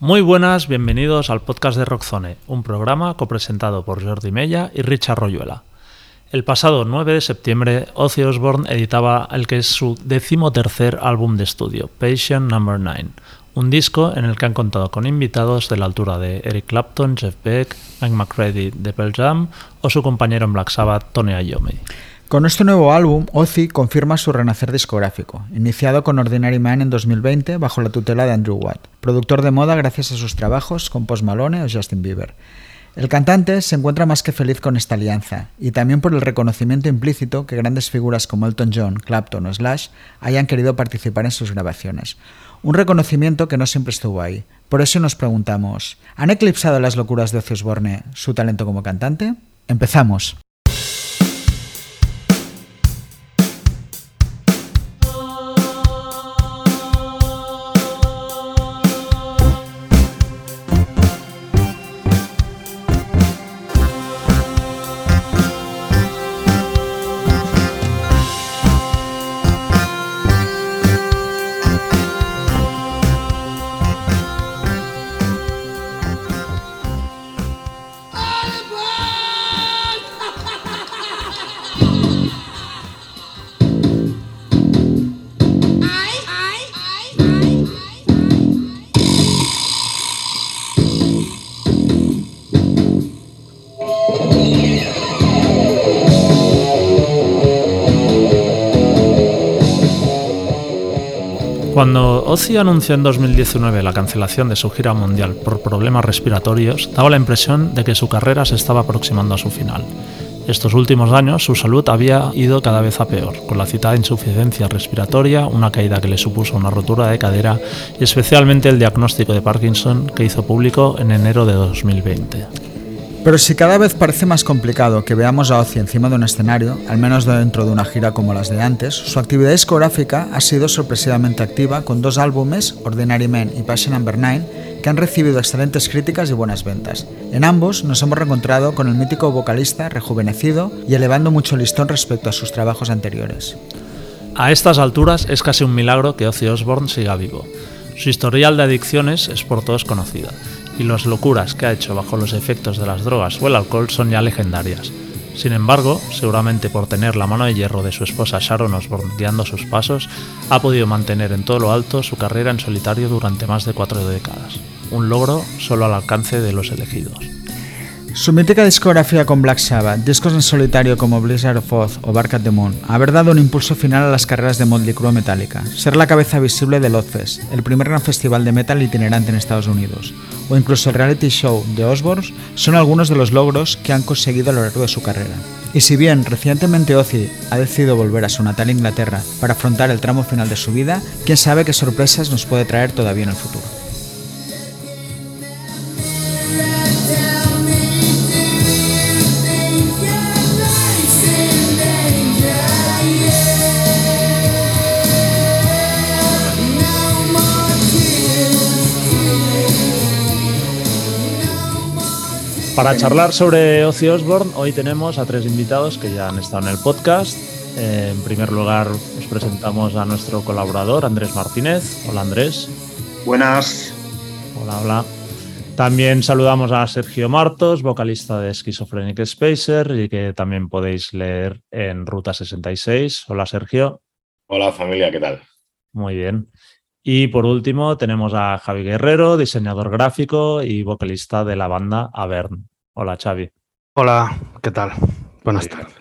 Muy buenas, bienvenidos al podcast de Rockzone, un programa copresentado por Jordi Mella y Richard Royuela. El pasado 9 de septiembre, Ozzy Osbourne editaba el que es su decimotercer álbum de estudio, Patient Number 9, un disco en el que han contado con invitados de la altura de Eric Clapton, Jeff Beck, Mike McCready de Pearl Jam o su compañero en Black Sabbath, Tony Iommi. Con este nuevo álbum, Ozzy confirma su renacer discográfico, iniciado con Ordinary Man en 2020 bajo la tutela de Andrew Watt, productor de moda gracias a sus trabajos con Post Malone o Justin Bieber. El cantante se encuentra más que feliz con esta alianza, y también por el reconocimiento implícito que grandes figuras como Elton John, Clapton o Slash hayan querido participar en sus grabaciones. Un reconocimiento que no siempre estuvo ahí. Por eso nos preguntamos, ¿han eclipsado las locuras de Ozzy Osbourne su talento como cantante? Empezamos. Cuando Ozzy anunció en 2019 la cancelación de su gira mundial por problemas respiratorios, daba la impresión de que su carrera se estaba aproximando a su final. Estos últimos años su salud había ido cada vez a peor, con la citada insuficiencia respiratoria, una caída que le supuso una rotura de cadera y especialmente el diagnóstico de Parkinson que hizo público en enero de 2020. Pero si cada vez parece más complicado que veamos a Ozzy encima de un escenario, al menos dentro de una gira como las de antes, su actividad discográfica ha sido sorpresivamente activa con dos álbumes, Ordinary Men y Passion Number 9, que han recibido excelentes críticas y buenas ventas. En ambos nos hemos reencontrado con el mítico vocalista rejuvenecido y elevando mucho listón respecto a sus trabajos anteriores. A estas alturas es casi un milagro que Ozzy Osbourne siga vivo. Su historial de adicciones es por todos conocida y las locuras que ha hecho bajo los efectos de las drogas o el alcohol son ya legendarias. Sin embargo, seguramente por tener la mano de hierro de su esposa Sharon Osbourne guiando sus pasos, ha podido mantener en todo lo alto su carrera en solitario durante más de cuatro décadas, un logro solo al alcance de los elegidos. Su mítica discografía con Black Sabbath, discos en solitario como Blizzard of Oz o Bark at the Moon, haber dado un impulso final a las carreras de Motley Crue Metallica, ser la cabeza visible del Ozfest, el primer gran festival de metal itinerante en Estados Unidos, o incluso el reality show de Osbourne, son algunos de los logros que han conseguido a lo largo de su carrera. Y si bien recientemente Ozzy ha decidido volver a su natal Inglaterra para afrontar el tramo final de su vida, quién sabe qué sorpresas nos puede traer todavía en el futuro. Para charlar sobre Ozzy Osbourne, hoy tenemos a tres invitados que ya han estado en el podcast. Eh, en primer lugar, os presentamos a nuestro colaborador, Andrés Martínez. Hola, Andrés. Buenas. Hola, hola. También saludamos a Sergio Martos, vocalista de Schizophrenic Spacer y que también podéis leer en Ruta 66. Hola, Sergio. Hola, familia, ¿qué tal? Muy bien. Y por último tenemos a Javi Guerrero, diseñador gráfico y vocalista de la banda Avern. Hola Xavi. Hola, ¿qué tal? Buenas tardes.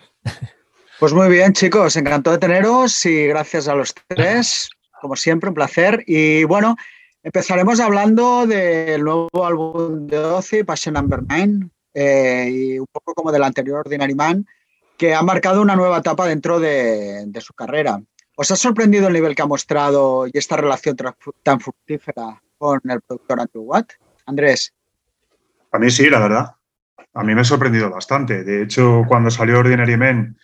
Pues muy bien chicos, encantado de teneros y gracias a los tres, como siempre, un placer. Y bueno, empezaremos hablando del nuevo álbum de Ozzy, Passion Number 9, eh, y un poco como del anterior Ordinary Man, que ha marcado una nueva etapa dentro de, de su carrera. ¿Os ha sorprendido el nivel que ha mostrado y esta relación tan fructífera con el productor Andrew Watt? Andrés. A mí sí, la verdad. A mí me ha sorprendido bastante. De hecho, cuando salió Ordinary Men,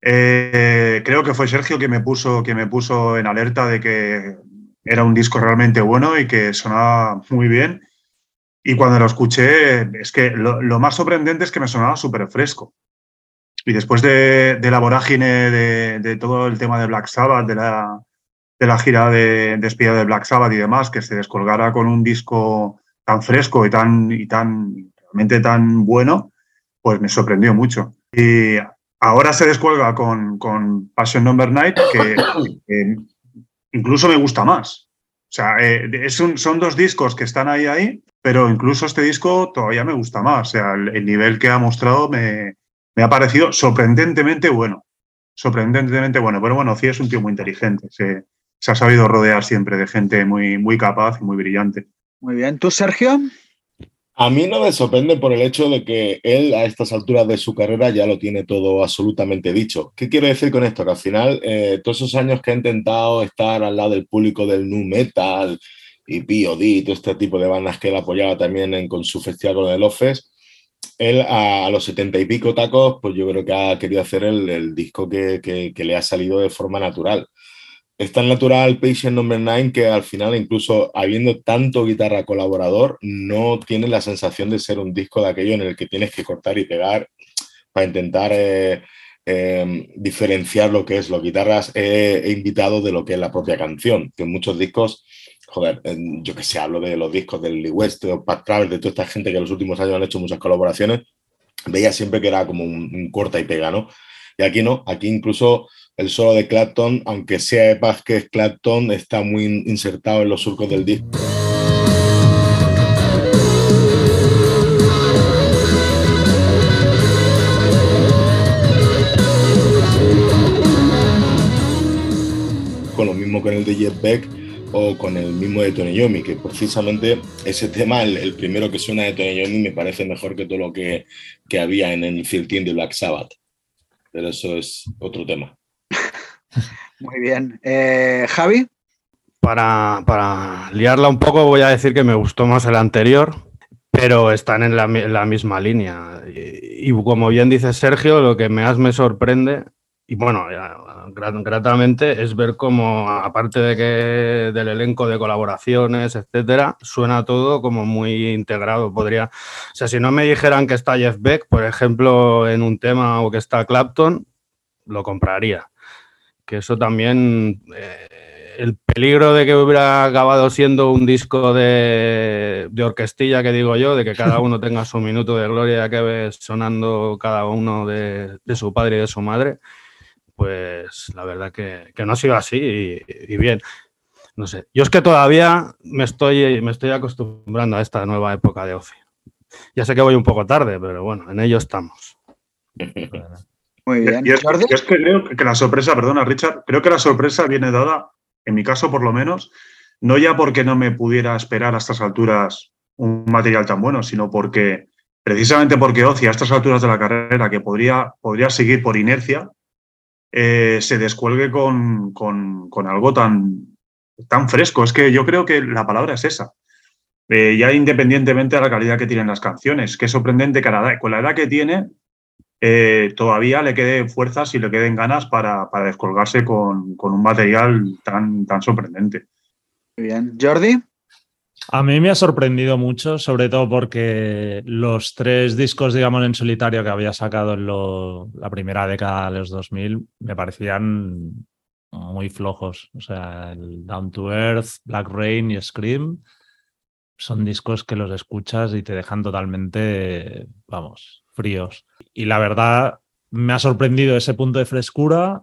eh, creo que fue Sergio que me, puso, que me puso en alerta de que era un disco realmente bueno y que sonaba muy bien. Y cuando lo escuché, es que lo, lo más sorprendente es que me sonaba súper fresco. Y después de, la vorágine de, todo el tema de Black Sabbath, de la, gira de despedida de Black Sabbath y demás, que se descolgara con un disco tan fresco y tan, y tan, realmente tan bueno, pues me sorprendió mucho. Y ahora se descuelga con, con Passion Number Night, que, incluso me gusta más. O sea, eh, son dos discos que están ahí, ahí, pero incluso este disco todavía me gusta más. O sea, el, nivel que ha mostrado me, me, ha parecido sorprendentemente bueno. Sorprendentemente bueno. Pero bueno, sí es un tío muy inteligente. Se, se ha sabido rodear siempre de gente muy, muy capaz y muy brillante. Muy bien. ¿Tú, Sergio? A mí no me sorprende por el hecho de que él a estas alturas de su carrera ya lo tiene todo absolutamente dicho. ¿Qué quiero decir con esto? Que al final, eh, todos esos años que ha intentado estar al lado del público del nu metal y POD, todo este tipo de bandas que él apoyaba también con su festival con el Office, él a, los setenta y pico tacos, pues yo creo que ha querido hacer el, disco que, que le ha salido de forma natural es tan natural Patient Number 9 que al final, incluso habiendo tanto guitarra colaborador, no tiene la sensación de ser un disco de aquello en el que tienes que cortar y pegar para intentar eh, em, diferenciar lo que es los guitarras he invitado de lo que es la propia canción. Que en muchos discos, joder, yo que sé, hablo de los discos del Lee West o Pat Travers, de toda esta gente que en los últimos años han hecho muchas colaboraciones, veía siempre que era como un, un corta y pega, ¿no? Y aquí no, aquí incluso el solo de Clapton, aunque sea que es Clapton, está muy insertado en los surcos del disco. Con lo mismo con el de Jeff Beck o con el mismo de Tony Yomi, que precisamente ese tema, el, primero que suena de Tony Yomi, me parece mejor que todo lo que, que había en el 13 de Black Sabbath. Pero eso es otro tema. Muy bien. Eh, Javi. Para, liarla un poco, voy a decir que me gustó más el anterior, pero están en la, misma línea. Y, como bien dice Sergio, lo que más me sorprende, y bueno, gratamente, es ver cómo, aparte de que del elenco de colaboraciones, etcétera, suena todo como muy integrado. Podría, o sea, si no me dijeran que está Jeff Beck, por ejemplo, en un tema o que está Clapton, lo compraría que eso también, eh, el peligro de que hubiera acabado siendo un disco de, orquestilla, que digo yo, de que cada uno tenga su minuto de gloria, que ves sonando cada uno de, su padre y de su madre, pues la verdad que, no ha sido así y, bien. No sé, yo es que todavía me estoy, me estoy acostumbrando a esta nueva época de ocio. Ya sé que voy un poco tarde, pero bueno, en ello estamos. Muy bien. es, que creo que la sorpresa, perdona Richard, creo que la sorpresa viene dada, en mi caso por lo menos, no ya porque no me pudiera esperar a estas alturas un material tan bueno, sino porque precisamente porque Oci a estas alturas de la carrera, que podría, podría seguir por inercia, eh, se descuelgue con, con, algo tan, tan fresco. Es que yo creo que la palabra es esa. Eh, ya independientemente de la calidad que tienen las canciones, que sorprendente que con la edad que tiene, eh, todavía le quede fuerzas y le queden ganas para, descolgarse con, un material tan, tan sorprendente. Muy bien. Jordi. A mí me ha sorprendido mucho, sobre todo porque los tres discos, digamos, en solitario que había sacado en la primera década de los 2000 me parecían muy flojos. O sea, el Down to Earth, Black Rain y Scream son discos que los escuchas y te dejan totalmente, vamos, fríos. Y la verdad, me ha sorprendido ese punto de frescura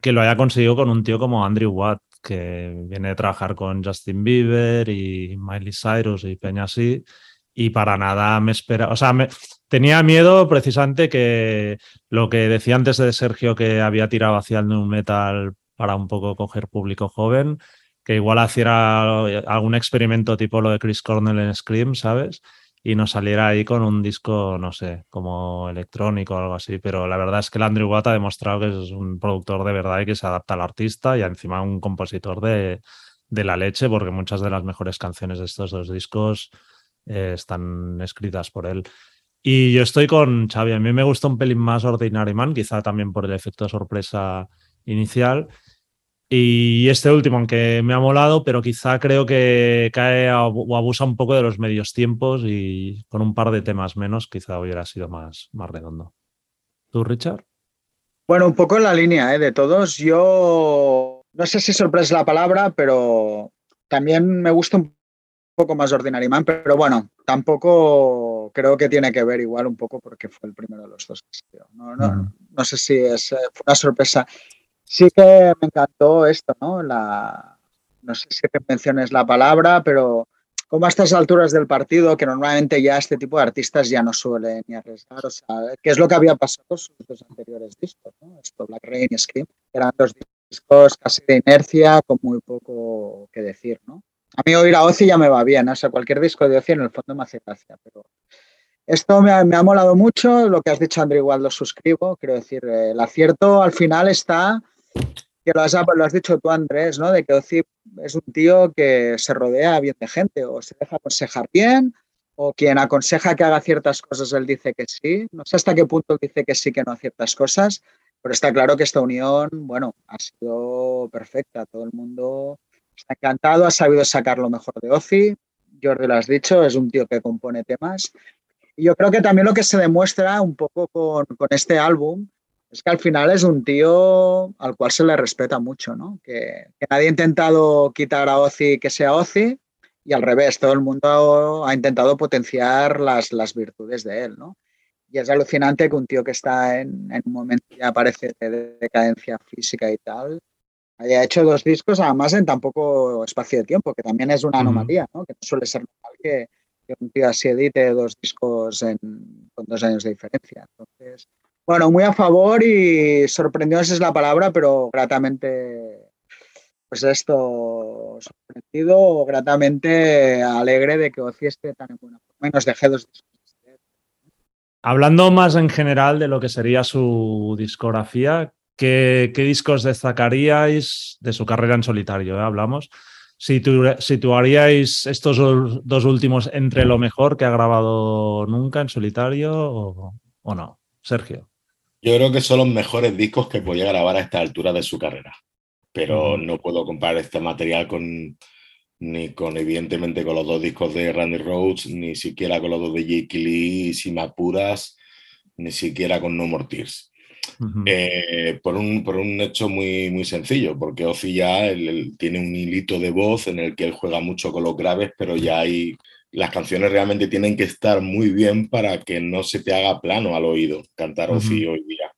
que lo haya conseguido con un tío como Andrew Watt, que viene de trabajar con Justin Bieber y Miley Cyrus y Peña así. Y para nada me espera. O sea, me, tenía miedo precisamente que lo que decía antes de Sergio, que había tirado hacia el new metal para un poco coger público joven, que igual hiciera algún experimento tipo lo de Chris Cornell en Scream, ¿sabes? Y nos saliera ahí con un disco, no sé, como electrónico o algo así. Pero la verdad es que el Andrew Watt ha demostrado que es un productor de verdad y que se adapta al artista y encima un compositor de, la leche, porque muchas de las mejores canciones de estos dos discos eh, están escritas por él. Y yo estoy con Xavi, a mí me gusta un pelín más Ordinary Man, quizá también por el efecto de sorpresa inicial. Y este último, aunque me ha molado, pero quizá creo que cae o abusa un poco de los medios tiempos y con un par de temas menos quizá hubiera sido más, más redondo. ¿Tú, Richard? Bueno, un poco en la línea ¿eh? de todos. Yo no sé si sorpresa la palabra, pero también me gusta un poco más Ordinary Man, pero bueno, tampoco creo que tiene que ver igual un poco porque fue el primero de los dos. No, no, no sé si es eh, fue una sorpresa. Sí que me encantó esto, ¿no? No sé si te menciones la palabra, pero como a estas alturas del partido, que normalmente ya este tipo de artistas ya no suelen ni arriesgar, o sea, ¿qué es lo que había pasado con sus dos anteriores discos, ¿no? Esto, Black Rain y Scream, eran dos discos casi de inercia, con muy poco que decir, ¿no? A mí oír a Ozzy ya me va bien, o sea, cualquier disco de Ozzy en el fondo me hace gracia, pero esto me ha, me ha molado mucho, lo que has dicho, André, igual lo suscribo, quiero decir, el acierto al final está que lo has, lo has, dicho tú, Andrés, ¿no? De que Ozzy es un tío que se rodea bien de gente, o se deja aconsejar bien, o quien aconseja que haga ciertas cosas, él dice que sí. No sé hasta qué punto dice que sí, que no a ciertas cosas, pero está claro que esta unión, bueno, ha sido perfecta. Todo el mundo está encantado, ha sabido sacar lo mejor de Ozzy. Jordi lo has dicho, es un tío que compone temas. Y yo creo que también lo que se demuestra un poco con, con este álbum es que al final es un tío al cual se le respeta mucho, ¿no? Que, que, nadie ha intentado quitar a Ozzy que sea Ozzy y al revés, todo el mundo ha intentado potenciar las, las virtudes de él, ¿no? Y es alucinante que un tío que está en, en un momento ya parece de decadencia física y tal, haya hecho dos discos, además en tan poco espacio de tiempo, que también es una anomalía, ¿no? Que no suele ser normal que, que un tío así edite dos discos en, con dos años de diferencia. Entonces, bueno, muy a favor y sorprendió, esa es la palabra, pero gratamente, pues esto, sorprendido, gratamente alegre de que Ozzy esté tan en buena forma y nos deje dos. Hablando más en general de lo que sería su discografía, ¿qué, discos destacaríais de su carrera en solitario? Eh? Hablamos. ¿Situaríais estos dos últimos entre lo mejor que ha grabado nunca en solitario o no? Sergio. Yo creo que son los mejores discos que podía grabar a esta altura de su carrera, pero no puedo comparar este material con ni con evidentemente con los dos discos de Randy Rhodes, ni siquiera con los dos de Jake Lee, si me apuras, ni siquiera con No More Tears. Uh -huh. eh, por, un, por un hecho muy, muy sencillo, porque Ozzy ya él, él tiene un hilito de voz en el que él juega mucho con los graves, pero ya hay las canciones realmente tienen que estar muy bien para que no se te haga plano al oído cantar Ozzy uh -huh. hoy día.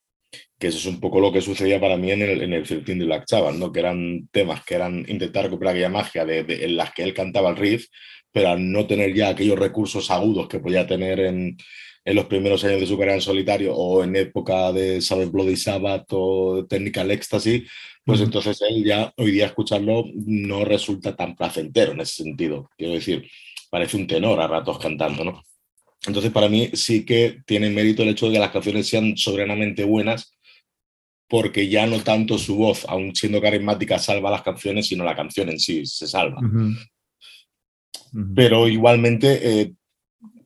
Que eso es un poco lo que sucedía para mí en el, en el 13 de Black Sabbath, ¿no? que eran temas que eran intentar recuperar aquella magia de, de, en las que él cantaba el riff, pero al no tener ya aquellos recursos agudos que podía tener en, en los primeros años de su carrera en solitario o en época de Sabbath Bloody Sabbath o Technical Ecstasy, pues entonces él ya hoy día escucharlo no resulta tan placentero en ese sentido. Quiero decir, parece un tenor a ratos cantando, ¿no? Entonces, para mí sí que tiene mérito el hecho de que las canciones sean soberanamente buenas, porque ya no tanto su voz, aun siendo carismática, salva las canciones, sino la canción en sí se salva. Uh -huh. Uh -huh. Pero igualmente eh,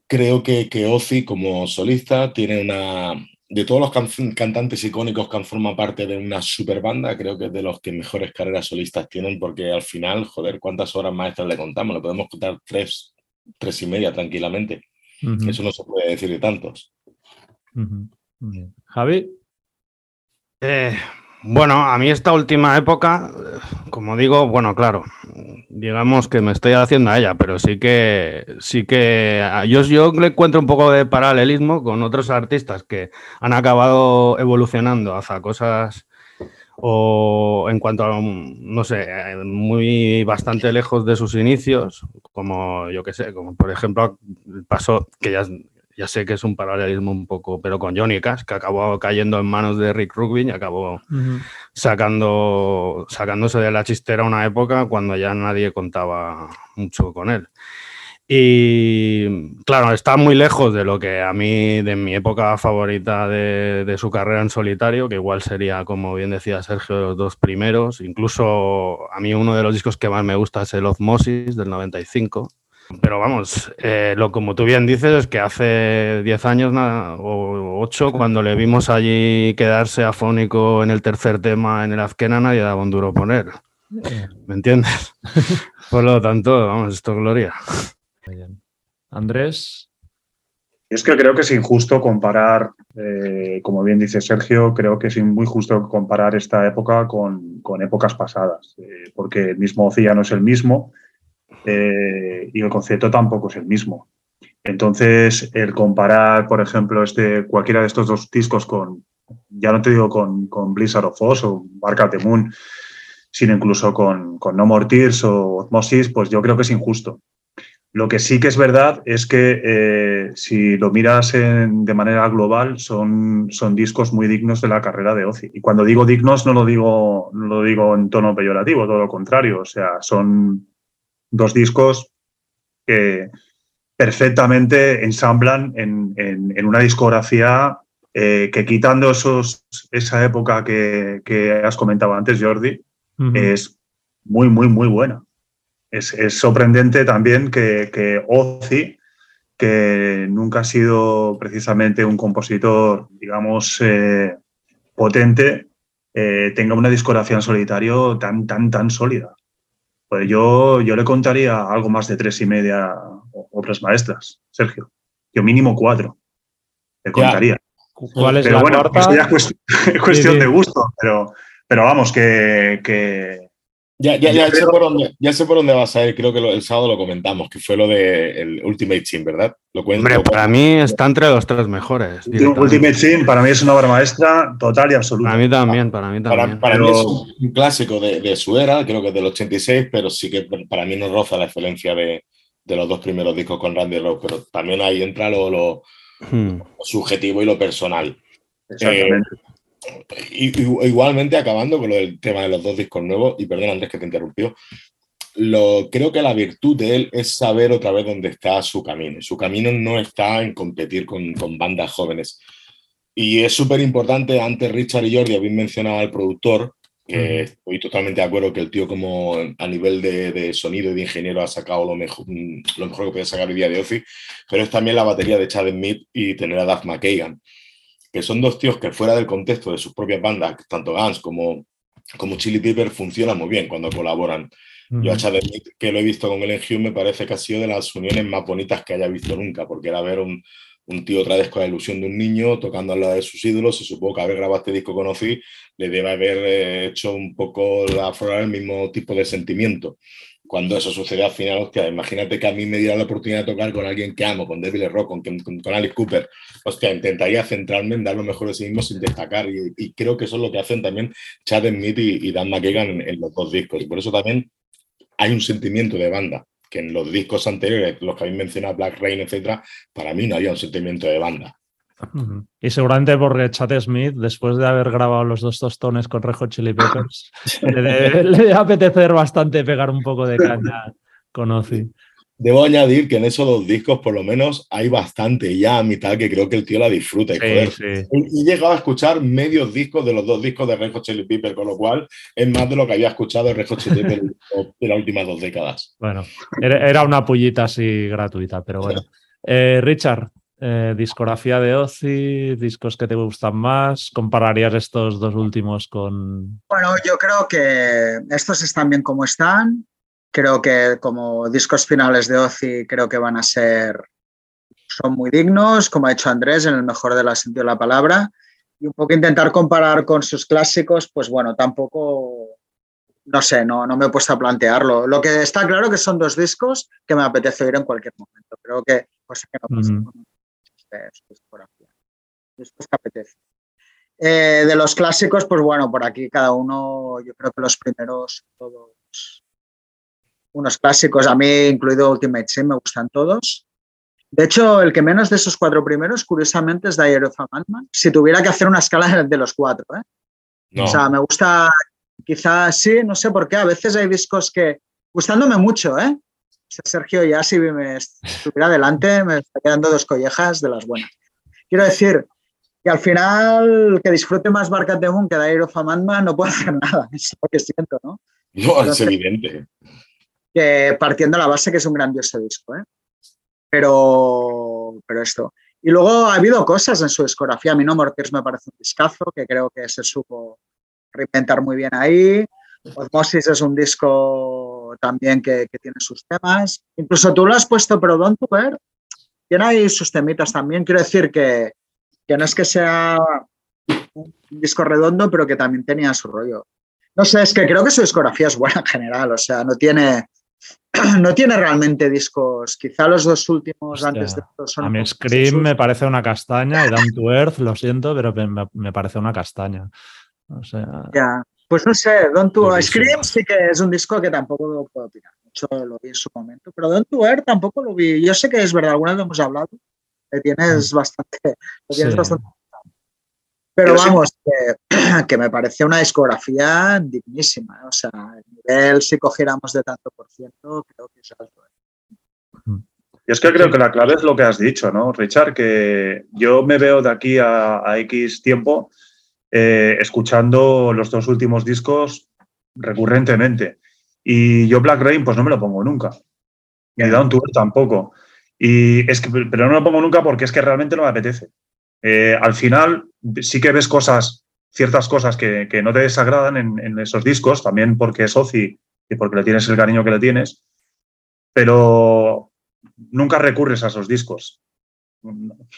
creo que, que Ozzy, como solista, tiene una. De todos los can cantantes icónicos que han formado parte de una super banda, creo que es de los que mejores carreras solistas tienen, porque al final, joder, ¿cuántas horas maestras le contamos? Le podemos contar tres tres y media tranquilamente. Uh -huh. Eso no se puede decir de tantos. Uh -huh. Javi. Eh, bueno, a mí esta última época, como digo, bueno, claro, digamos que me estoy haciendo a ella, pero sí que, sí que yo, yo le encuentro un poco de paralelismo con otros artistas que han acabado evolucionando hacia cosas o en cuanto a, no sé, muy bastante lejos de sus inicios, como yo que sé, como por ejemplo pasó, que ya, ya sé que es un paralelismo un poco, pero con Johnny Cash, que acabó cayendo en manos de Rick Rubin y acabó uh -huh. sacando, sacándose de la chistera una época cuando ya nadie contaba mucho con él. Y claro, está muy lejos de lo que a mí, de mi época favorita de, de, su carrera en solitario, que igual sería, como bien decía Sergio, los dos primeros. Incluso a mí uno de los discos que más me gusta es el Osmosis del 95. Pero vamos, eh, lo como tú bien dices es que hace 10 años nada, o 8, cuando le vimos allí quedarse afónico en el tercer tema en el Azkena, nadie daba un duro poner. ¿Me entiendes? Por lo tanto, vamos, esto es gloria. Andrés. Es que creo que es injusto comparar, eh, como bien dice Sergio, creo que es muy justo comparar esta época con, con épocas pasadas, eh, porque el mismo Ozzy no es el mismo eh, y el concepto tampoco es el mismo. Entonces, el comparar, por ejemplo, este, cualquiera de estos dos discos con, ya no te digo con, Blizzard of Oz o Bark at the Moon, sino incluso con, No More Tears o Osmosis, pues yo creo que es injusto. Lo que sí que es verdad es que eh, si lo miras de manera global, son, son discos muy dignos de la carrera de Ozzy. Y cuando digo dignos, no lo digo, no lo digo en tono peyorativo, todo lo contrario. O sea, son dos discos que perfectamente ensamblan en, una discografía eh, que quitando esos, esa época que, has comentado antes, Jordi, es muy, muy, muy buena es, sorprendente también que, que Ozzy, que nunca ha sido precisamente un compositor, digamos, eh, potente, eh, tenga una discografía en solitario tan, tan, tan sólida. Pues yo, yo le contaría algo más de tres y media obras maestras, Sergio. Yo mínimo cuatro. Le contaría. ¿Cuál es la bueno, cuarta? ya es cuestión, de gusto, pero, pero vamos, que, ya, ya, ya, sé por dónde, ya sé por dónde vas a ir, creo que el sábado lo comentamos, que fue lo del de Ultimate Team, ¿verdad? Lo cuento, Hombre, para mí está entre los tres mejores. Ultimate Team para mí es una obra maestra total y absoluta. Para mí también, para mí también. Para, mí es un clásico de, de, su era, creo que es del 86, pero sí que para mí no roza la excelencia de, de los dos primeros discos con Randy Rose, pero también ahí entra lo, lo, hmm. subjetivo y lo personal. Exactamente. Eh, igualmente, acabando con lo del tema de los dos discos nuevos, y perdón Andrés que te interrumpió, lo, creo que la virtud de él es saber otra vez dónde está su camino. Su camino no está en competir con, con bandas jóvenes. Y es súper importante, antes Richard y Jordi habían mencionado al productor, que estoy totalmente de acuerdo que el tío como a nivel de, de, sonido y de ingeniero ha sacado lo mejor, lo mejor que podía sacar el día de Ozzy, pero es también la batería de Chad Smith y tener a Duff McKagan que son dos tíos que fuera del contexto de sus propias bandas, tanto Guns como, como Chili Pepper, funcionan muy bien cuando colaboran. Yo a Chad Smith, que lo he visto con Ellen Hughes, me parece que ha sido de las uniones más bonitas que haya visto nunca, porque era ver un, un tío otra vez con la ilusión de un niño tocando al lado de sus ídolos. Se supongo que haber grabado este disco con Ozzy le debe haber eh, hecho un poco aflorar el mismo tipo de sentimiento cuando eso sucede al final, imagínate que a mí me diera la oportunidad de tocar con alguien que amo, con Devil Rock, con, con, Alice Cooper, hostia, intentaría centrarme en dar lo mejor de sí mismo sin destacar y, creo que eso es lo que hacen también Chad Smith y, Dan McKagan en, los dos discos y por eso también hay un sentimiento de banda que en los discos anteriores, los que habéis mencionado, Black Rain, etcétera, para mí no había un sentimiento de banda. Y seguramente porque Chad Smith, después de haber grabado los dos tostones con Rejo Chili Peppers, le, debe, apetecer bastante pegar un poco de caña con Ozzy. Debo añadir que en esos dos discos, por lo menos, hay bastante ya a mitad que creo que el tío la disfruta. Y, he llegado a escuchar medios discos de los dos discos de Rejo Chili Peppers, con lo cual es más de lo que había escuchado de Rejo Chili Peppers en las últimas dos décadas. Bueno, era una pullita así gratuita, pero bueno. Eh, Richard, eh, discografía de Ozzy, discos que te gustan más. ¿Compararías estos dos últimos con...? Bueno, yo creo que estos están bien como están. Creo que como discos finales de Ozzy creo que van a ser... Son muy dignos, como ha hecho Andrés, en el mejor de la sentido de la palabra. Y un poco intentar comparar con sus clásicos, pues bueno, tampoco no sé, no, no me he puesto a plantearlo. Lo que está claro que son dos discos que me apetece oír en cualquier momento. Creo que, pues, que no pasa eh, de los clásicos, pues bueno, por aquí cada uno, yo creo que los primeros, todos unos clásicos, a mí incluido Ultimate Sim, me gustan todos. De hecho, el que menos de esos cuatro primeros, curiosamente, es Diary of a Madman. Si tuviera que hacer una escala de los cuatro, ¿eh? O sea, me gusta, quizás sí, no sé por qué, a veces hay discos que, gustándome mucho, ¿eh? Sergio ya si me estuviera delante me está quedando dos collejas de las buenas. Quiero decir que al final que disfrute más Barcat de Moon que Dire of a no puedo hacer nada, es lo que siento, ¿no? No, es evidente. Que partiendo la base que es un grandioso disco, ¿eh? Pero, pero esto. Y luego ha habido cosas en su discografía. A mí no Mortiers me parece un discazo, que creo que se supo reinventar muy bien ahí. Osmosis es un disco también que, tiene sus temas. Incluso tú lo has puesto, pero Don't Ver tiene ahí sus temitas también. Quiero decir que, no es que sea un disco redondo, pero que también tenía su rollo. No sé, es que creo que su discografía es buena en general, o sea, no tiene no tiene realmente discos. Quizá los dos últimos Hostia, antes de estos son. A mí Scream me parece una castaña y Down to Earth, lo siento, pero me, me parece una castaña. O sea, Ya. Pues no sé, Don't to. Scream sí que es un disco que tampoco lo puedo opinar. Mucho lo vi en su momento, pero Don't to Earth tampoco lo vi. Yo sé que es verdad, alguna vez lo hemos hablado. Le tienes bastante. Lo tienes Sí. bastante pero Pero sí- vamos, que, que me parece una discografía dignísima. ¿eh? O sea, el nivel, si cogiéramos de tanto por ciento, creo que es alto. ¿eh? Y es que creo que la clave es lo que has dicho, ¿no, Richard? Que yo me veo de aquí a, a X tiempo eh, escuchando los dos últimos discos recurrentemente. Y yo Black Rain, pues no me lo pongo nunca. Ni Down to Earth tampoco. Y es que, pero no me lo pongo nunca porque es que realmente no me apetece. Eh, al final sí que ves cosas, ciertas cosas que, que no te desagradan en, en esos discos, también porque es Ozzy y porque le tienes el cariño que le tienes, pero nunca recurres a esos discos.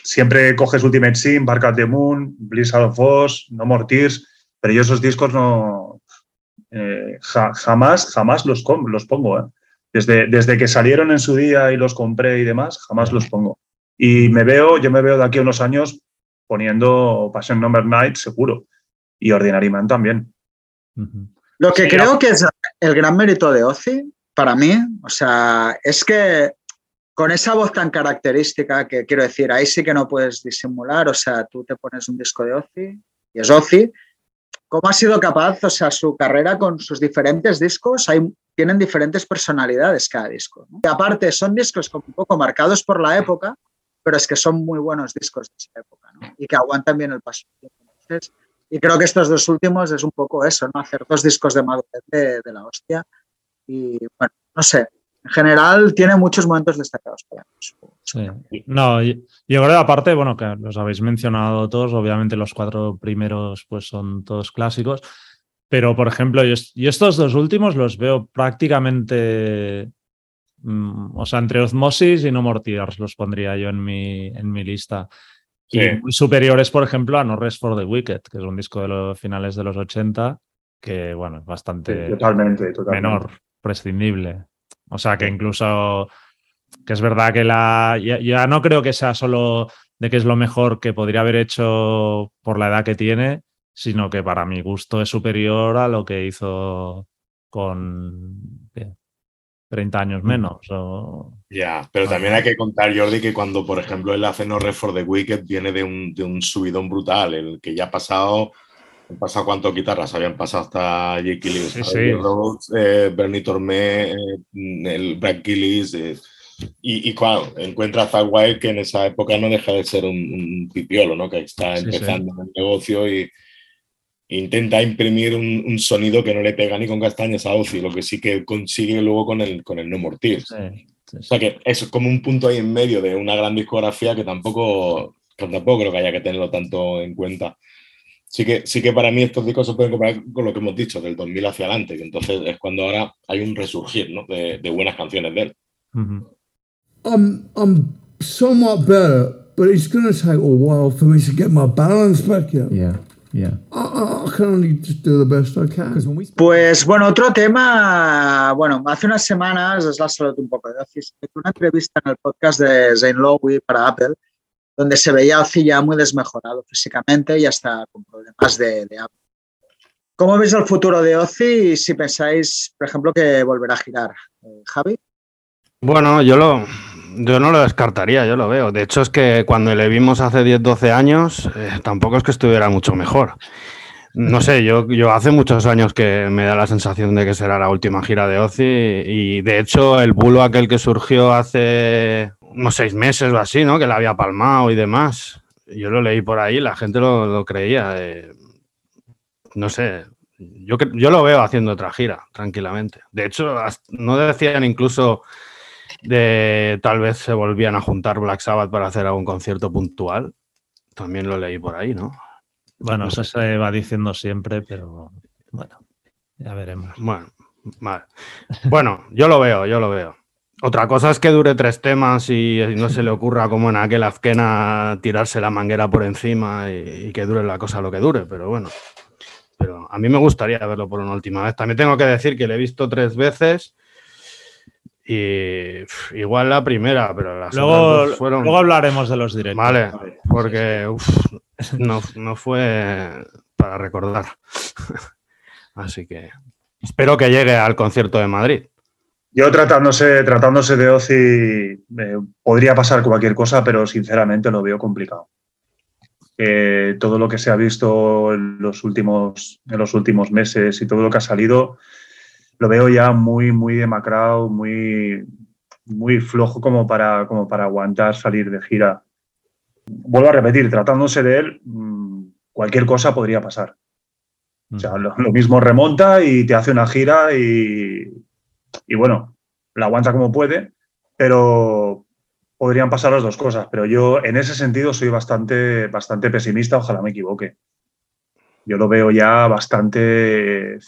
Siempre coges Ultimate Sin, Bark at the Moon, Blizzard of Oz, No More Tears, pero yo esos discos no. eh, ja- jamás, jamás los, com- los pongo. ¿eh? Desde, desde que salieron en su día y los compré y demás, jamás los pongo. Y me veo, yo me veo de aquí a unos años poniendo Passion Number Night seguro. Y Ordinary Man también. Lo que Sí, creo que es el gran mérito de Ozzy, para mí, o sea, es que con esa voz tan característica, que quiero decir, ahí sí que no puedes disimular, o sea, tú te pones un disco de Ozzy y es Ozzy, ¿cómo ha sido capaz, o sea, su carrera con sus diferentes discos, hay, tienen diferentes personalidades cada disco. ¿no? Y aparte, son discos como un poco marcados por la época, pero es que son muy buenos discos de esa época, ¿no? Y que aguantan bien el paso del tiempo. Y creo que estos dos últimos es un poco eso, ¿no? Hacer dos discos de madurez de, de la hostia. Y bueno, no sé. En general tiene muchos momentos destacados para mí. Sí. No, y- yo creo aparte, bueno, que los habéis mencionado todos, obviamente los cuatro primeros pues son todos clásicos, pero por ejemplo, yo, yo estos dos últimos los veo prácticamente, mm, o sea, entre Osmosis y No More Tears los pondría yo en mi, en mi lista. Sí. Y muy superiores, por ejemplo, a No Rest for the Wicked, que es un disco de los finales de los 80, que bueno, es bastante Totalmente, totalmente. menor, prescindible. O sea que incluso que es verdad que la ya, ya no creo que sea solo de que es lo mejor que podría haber hecho por la edad que tiene, sino que para mi gusto es superior a lo que hizo con ¿qué? 30 años menos. o- Ya, pero también hay que contar, Jordi, que cuando, por ejemplo, él hace No Rest for the Wicked, viene de un, de un subidón brutal, el que ya ha pasado, han pasado cuántas guitarras, habían pasado hasta Jake Gillis, Sí, sí. Rhodes, eh, Bernie Tormé, eh, el Brad Gillis, eh, y, y claro, encuentra a Zach Wild, que en esa época no deja de ser un, un pipiolo, ¿no? Que está Sí, sí. empezando en el negocio y intenta imprimir un, un sonido que no le pega ni con castañas a Ozzy, lo que sí que consigue luego con el, con el No More Tears. Sí, sí, O sea que eso es como un punto ahí en medio de una gran discografía que tampoco, que tampoco creo que haya que tenerlo tanto en cuenta. Sí que, sí que para mí estos discos se pueden comparar con lo que hemos dicho, del 2000 hacia adelante, que entonces es cuando ahora hay un resurgir ¿no? de, de buenas canciones de él. Ujú. I'm I'm somewhat better, but it's going to take a while for me to get my balance back. Know? Yeah, yeah. I, I, I can only just do the best I can. Because when we Pues bueno, otro tema, bueno, hace unas semanas, es la salud un poco una entrevista en el podcast de Zane Lowe para Apple, donde se veía a Ozzy ya muy desmejorado físicamente y hasta con problemas de, de. ¿Cómo veis el futuro de Ozzy y si pensáis, por ejemplo, que volverá a girar? Eh, Javi. Bueno, yo lo yo no lo descartaría, yo lo veo. De hecho, es que cuando le vimos hace 10, 12 años, eh, tampoco es que estuviera mucho mejor. No sé, yo, yo hace muchos años que me da la sensación de que será la última gira de Ozzy y de hecho el bulo aquel que surgió hace unos seis meses o así, ¿no? Que la había palmado y demás. Yo lo leí por ahí, la gente lo, lo creía. eh, no sé, yo, yo lo veo haciendo otra gira, tranquilamente. De hecho, no decían incluso de tal vez se volvían a juntar Black Sabbath para hacer algún concierto puntual. También lo leí por ahí, ¿no? Bueno, eso se va diciendo siempre, pero bueno, ya veremos. Bueno, vale. Bueno, yo lo veo, yo lo veo. Otra cosa es que dure tres temas y no se le ocurra como en aquel Azquena tirarse la manguera por encima y, y que dure la cosa lo que dure, pero bueno. Pero a mí me gustaría verlo por una última vez. También tengo que decir que le he visto tres veces Y igual la primera, pero las luego, fueron. Luego hablaremos de los directos. Vale, porque no, no fue para recordar. Así que espero que llegue al concierto de Madrid. Yo tratándose, tratándose de Ozzy, eh, podría pasar cualquier cosa, pero sinceramente lo veo complicado. todo lo que se ha visto en los, últimos, en los últimos meses y todo lo que ha salido, lo veo ya muy, muy demacrado, muy, muy flojo como para, como para aguantar salir de gira. Vuelvo a repetir, tratándose de él, mm, cualquier cosa podría pasar. O sea, lo, mismo remonta y te hace una gira y, y, bueno, la aguanta como puede, pero podrían pasar las dos cosas. Pero yo en ese sentido soy bastante, bastante pesimista, ojalá me equivoque. Yo lo veo ya bastante,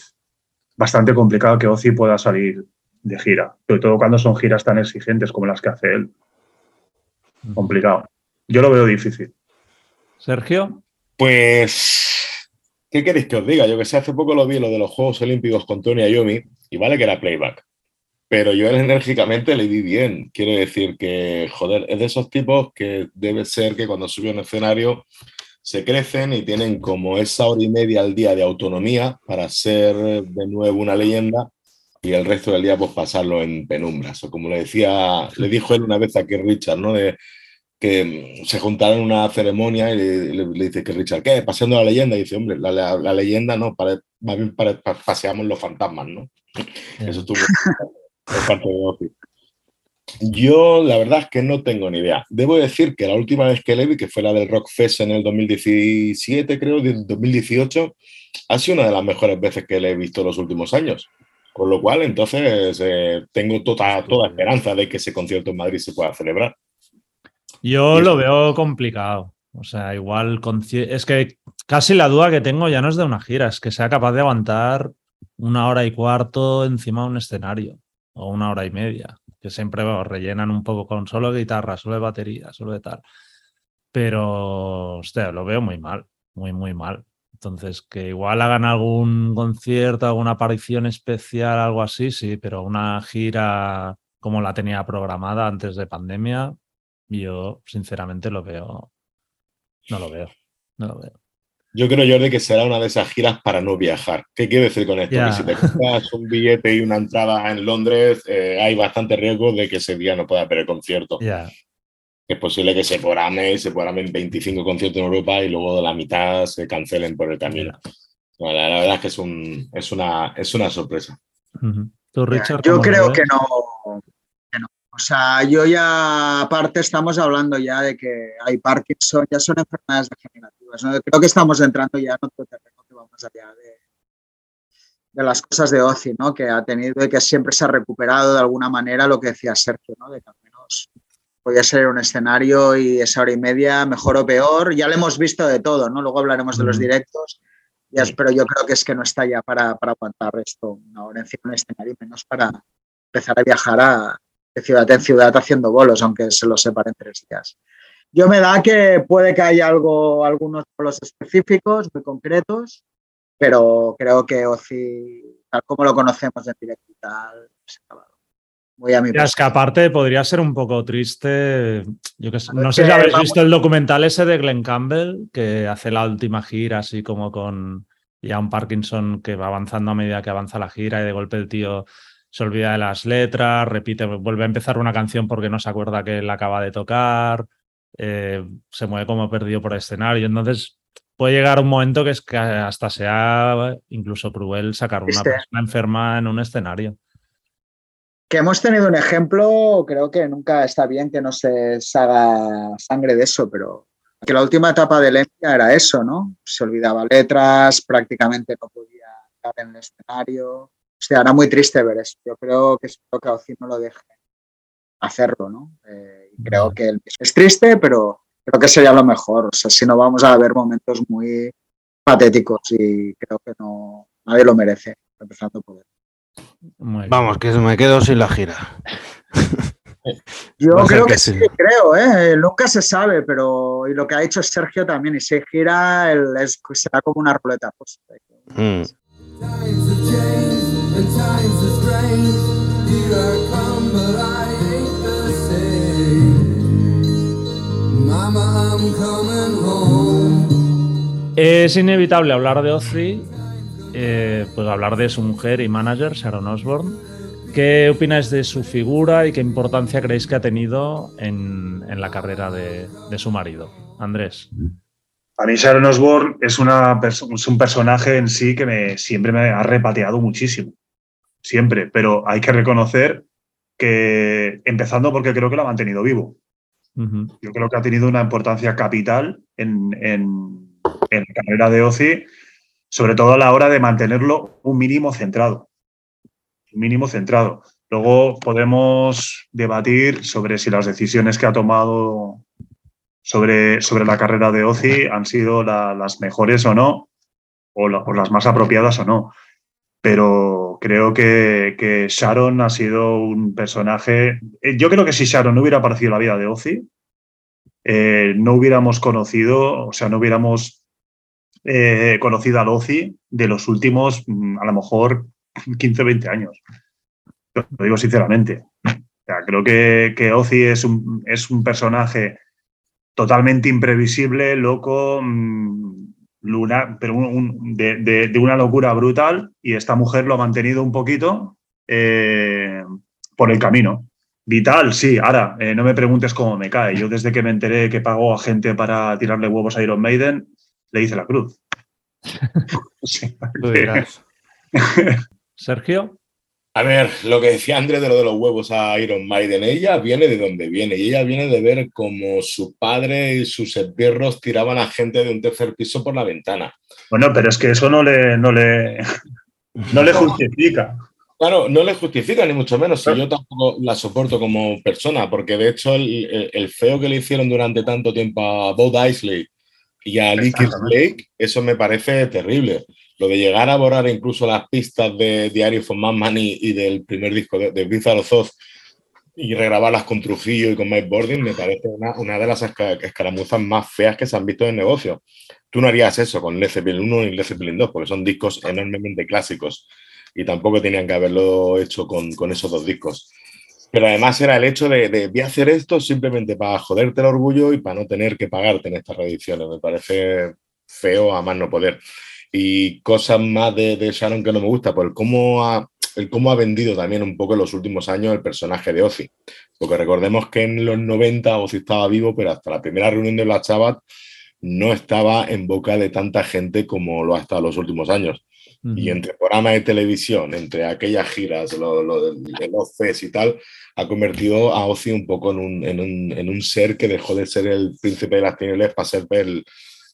bastante complicado que Ozzy pueda salir de gira, sobre todo cuando son giras tan exigentes como las que hace él. Complicado. Yo lo veo difícil. Sergio. Pues, ¿qué queréis que os diga? Yo que sé, hace poco lo vi, lo de los Juegos Olímpicos con Tony Ayomi, y vale que era playback, pero yo enérgicamente le vi bien. Quiero decir que, joder, es de esos tipos que debe ser que cuando suben un escenario se crecen y tienen como esa hora y media al día de autonomía para ser de nuevo una leyenda y el resto del día pues pasarlo en penumbras. O como le decía, le dijo él una vez a Richard, ¿no? De, que se juntaron en una ceremonia y le, dice que Richard, ¿qué? Paseando la leyenda. Y dice, hombre, la, leyenda no, para, más bien paseamos los fantasmas, ¿no? Eso estuvo por parte de Yo la verdad es que no tengo ni idea. Debo decir que la última vez que le vi, que fue la del Rock Fest en el 2017, creo, 2018, ha sido una de las mejores veces que le he visto en los últimos años. Con lo cual, entonces, eh, tengo toda, toda esperanza de que ese concierto en Madrid se pueda celebrar. Yo lo veo complicado. O sea, igual es que casi la duda que tengo ya no es de una gira, es que sea capaz de aguantar una hora y cuarto encima de un escenario o una hora y media, que siempre rellenan un poco con solo guitarra, solo de batería, solo de tal. Pero, hostia, lo veo muy mal, muy, muy mal. Entonces, que igual hagan algún concierto, alguna aparición especial, algo así, sí, pero una gira como la tenía programada antes de pandemia, yo, sinceramente, lo veo. No lo veo. No lo veo. Yo creo, Jordi, que será una de esas giras para no viajar. ¿Qué quiero decir con esto? Que si te compras un billete y una entrada en Londres, eh, hay bastante riesgo de que ese día no pueda haber el concierto. Es posible que se programe, se programen 25 conciertos en Europa y luego de la mitad se cancelen por el camino. la, verdad es que es, un, es, una, es una sorpresa. Yo creo que no, o sea, yo ya, aparte, estamos hablando ya de que hay Parkinson, ya son enfermedades degenerativas. ¿no? Creo que estamos entrando ya en otro terreno que vamos allá de, de las cosas de Ozzy, ¿no? Que ha tenido y que siempre se ha recuperado de alguna manera lo que decía Sergio, ¿no? De que al menos podía ser un escenario y esa hora y media, mejor o peor. Ya lo hemos visto de todo, ¿no? Luego hablaremos de los directos. Ya, pero yo creo que es que no está ya para, para aguantar esto una hora encima de un escenario, menos para empezar a viajar a, ciudad en ciudad haciendo bolos, aunque se los separen tres días. Yo me da que puede que haya algo, algunos bolos específicos, muy concretos, pero creo que OCI, tal como lo conocemos en directo y tal, se ha acabado. Muy a mi es que aparte podría ser un poco triste. Yo que no sé si habéis visto el documental ese de Glenn Campbell, que hace la última gira, así como con ya un Parkinson que va avanzando a medida que avanza la gira y de golpe el tío se olvida de las letras, repite, vuelve a empezar una canción porque no se acuerda que la acaba de tocar, eh, se mueve como perdido por el escenario. Entonces puede llegar un momento que es que hasta sea incluso cruel sacar una persona enferma en un escenario. Que hemos tenido un ejemplo, creo que nunca está bien que no se haga sangre de eso, pero que la última etapa de Lemia era eso, ¿no? Se olvidaba letras, prácticamente no podía estar en el escenario sea, era muy triste ver eso. Yo creo que espero que Ozzy no lo deje hacerlo, ¿no? Eh, creo que es triste, pero creo que sería lo mejor. O sea, si no vamos a ver momentos muy patéticos y creo que no nadie lo merece, empezando por él. Vamos, que me quedo sin la gira. Yo creo que, sí, creo, ¿eh? nunca se sabe, pero y lo que ha dicho Sergio también, y si gira, el, es, será como una ruleta. Pues, mm. Es inevitable hablar de Ozzy, eh, pues hablar de su mujer y manager, Sharon Osbourne. ¿Qué opináis de su figura y qué importancia creéis que ha tenido en, la carrera de, su marido? Andrés. A mí Sharon Osbourne es, un personaje en sí que siempre me ha repateado muchísimo. Siempre. Pero hay que reconocer que, empezando porque creo que lo ha mantenido vivo. Yo creo que ha tenido una importancia capital en, en- en la carrera de Ozzy, sobre todo a la hora de mantenerlo un mínimo centrado. Un mínimo centrado. Luego podemos debatir sobre si las decisiones que ha tomado sobre, sobre la carrera de Ozzy han sido la- las mejores o no, o, la- o las más apropiadas o no. Pero creo que, Sharon ha sido un personaje. eh, Yo creo que si Sharon no hubiera aparecido en la vida de Ozzy, eh, no hubiéramos conocido, o sea, no hubiéramos eh, conocido al Ozzy de los últimos, mm, a lo mejor, 15, 20 años. Lo digo sinceramente. Creo que, que Ozzy es un, es un personaje totalmente imprevisible, loco, mm, luna, pero un- un- de, de- de una locura brutal y esta mujer lo ha mantenido un poquito eh, por el camino. Vital, sí. Ahora, eh, no me preguntes cómo me cae. Yo desde que me enteré que pagó a gente para tirarle huevos a Iron Maiden, le hice la cruz. Sí. Tú dirás. Sergio. A ver, lo que decía Andrés de lo de los huevos a Iron Maiden, ella viene de donde viene y ella viene de ver cómo su padre y sus esbirros tiraban a gente de un tercer piso por la ventana. Bueno, pero es que eso no le, no le, no le justifica. Claro, no le justifica ni mucho menos, yo tampoco la soporto como persona, porque de hecho el, el- el feo que le hicieron durante tanto tiempo a Bo Isley y a Nicky. Blake, eso me parece terrible. Lo de llegar a borrar incluso las pistas de Diary of a Madman y, del primer disco de, de Wizard of Oz y regrabarlas con Trujillo y con Mike Bordin me parece una, de las esca- escaramuzas más feas que se han visto en el negocio. Tú no harías eso con Led Zeppelin 1 y Led Zeppelin 2 porque son discos enormemente clásicos y tampoco tenían que haberlo hecho con, esos dos discos. Pero además era el hecho de, hacer esto simplemente para joderte el orgullo y para no tener que pagarte en estas reediciones. Me parece feo a más no poder. Y cosas más de, de Sharon que no me gusta, pues el cómo, ha, el cómo ha vendido también un poco en los últimos años el personaje de Ozzy. Porque recordemos que en los 90 Ozzy estaba vivo, pero hasta la primera reunión de Black Sabbath no estaba en boca de tanta gente como lo ha estado en los últimos años. Y entre programas de televisión, entre aquellas giras, lo, lo, de los fes y tal, ha convertido a Ozzy un poco en un, en, un, en un ser que dejó de ser el príncipe de las tinieblas para ser el,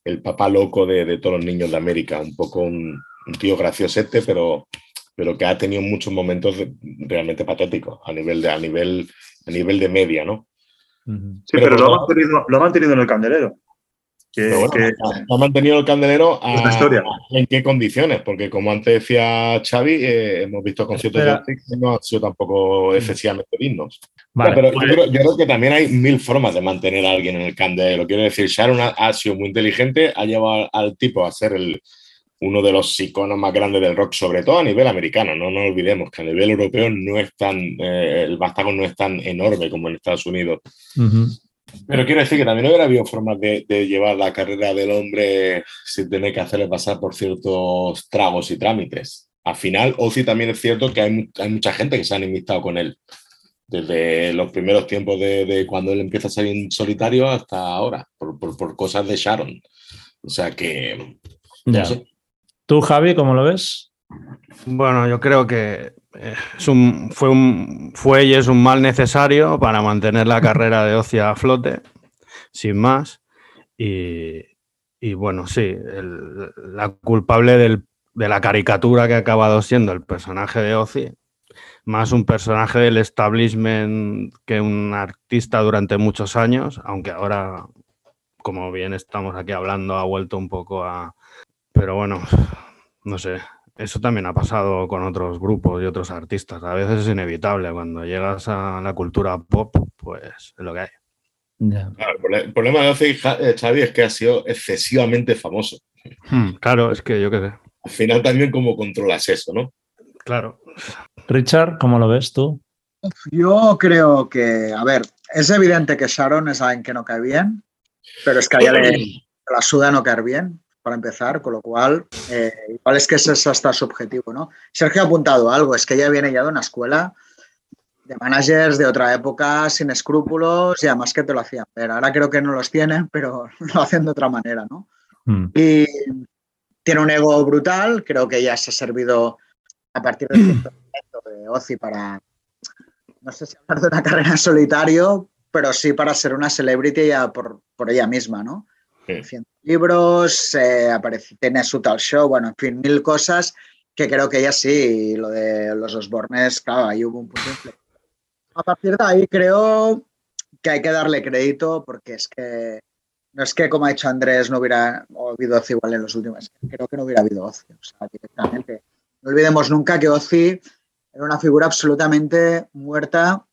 el papá loco de, de, todos los niños de América. Un poco un, un tío graciosete, pero, pero que ha tenido muchos momentos de, realmente patéticos a nivel de, a nivel, a nivel de media, ¿no? Sí, pero, pero lo, ha mantenido, lo ha mantenido en el candelero. Que, bueno, que, ha mantenido el candelero a, historia. en qué condiciones, porque como antes decía Xavi, eh, hemos visto conciertos Espera. de que no han sido tampoco excesivamente dignos. Vale, pero pues- yo, creo, yo creo que también hay mil formas de mantener a alguien en el candelero. Quiero decir, Sharon ha, ha sido muy inteligente, ha llevado al tipo a ser el, uno de los iconos más grandes del rock, sobre todo a nivel americano. No nos olvidemos que a nivel europeo no es tan, eh, el vástago no es tan enorme como en Estados Unidos. Ujú. Pero quiero decir que también hubiera habido formas de, de llevar la carrera del hombre sin tener que hacerle pasar por ciertos tragos y trámites. Al final, Ozzy también es cierto que hay, mu- hay mucha gente que se han enemistado con él. Desde los primeros tiempos de, de cuando él empieza a salir en solitario hasta ahora, por, por- por cosas de Sharon. O sea que. Ya. no sé. ¿Tú, Javi, cómo lo ves? Bueno, yo creo que es un, fue, un, fue y es un mal necesario para mantener la carrera de Ozzy a flote, sin más. Y, y bueno, sí, el- la culpable del- de la caricatura que ha acabado siendo el personaje de Ozzy, más un personaje del establishment que un artista durante muchos años, aunque ahora, como bien estamos aquí hablando, ha vuelto un poco a... Pero bueno, no sé, eso también ha pasado con otros grupos y otros artistas. A veces es inevitable. Cuando llegas a la cultura pop, pues es lo que hay. Claro, el problema de Ozzy, eh, Xavi, es que ha sido excesivamente famoso. Hmm, claro, es que yo qué sé. Al final también cómo controlas eso, ¿no? Claro. Richard, ¿cómo lo ves tú? Yo creo que, a ver, es evidente que Sharon es alguien que no cae bien, pero es que a ella le, la suda no caer bien, para empezar, con lo cual, eh, igual es que ese es hasta su objetivo, ¿no? Sergio ha apuntado algo, es que ella viene ya de una escuela de managers de otra época, sin escrúpulos, y además que te lo hacían ver. Ahora creo que no los tienen, pero lo hacen de otra manera, ¿no? Mm. Y tiene un ego brutal, creo que ya se ha servido a partir del cierto momento de Ozzy para, no sé si hablar de una carrera en solitario, pero sí para ser una celebrity ya por, por ella misma, ¿no? Sí. Libros, eh, aparece, tiene su tal show, bueno, en fin, mil cosas que creo que ella sí, lo de los Osbornes, claro, ahí hubo un punto de. A partir de ahí creo que hay que darle crédito porque es que no es que, como ha dicho Andrés, no hubiera habido Ozzy igual en los últimos. Creo que no hubiera habido Ozzy. O sea, directamente. No olvidemos nunca que Ozzy era una figura absolutamente muerta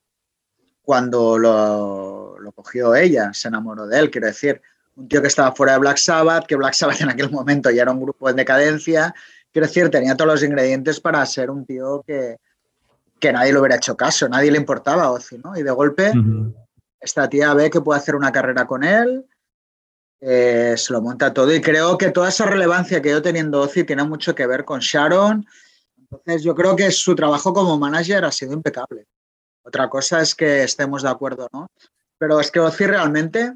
cuando lo, lo cogió ella, se enamoró de él. Quiero decir, un tío que estaba fuera de Black Sabbath, que Black Sabbath en aquel momento ya era un grupo en decadencia. Quiero decir, tenía todos los ingredientes para ser un tío que, que nadie le hubiera hecho caso, nadie le importaba a Ozzy, ¿no? Y de golpe Ujú. esta tía ve que puede hacer una carrera con él, eh, se lo monta todo y creo que toda esa relevancia que yo teniendo Ozzy tiene mucho que ver con Sharon. Entonces yo creo que su trabajo como manager ha sido impecable. Otra cosa es que estemos de acuerdo, ¿no? Pero es que Ozzy realmente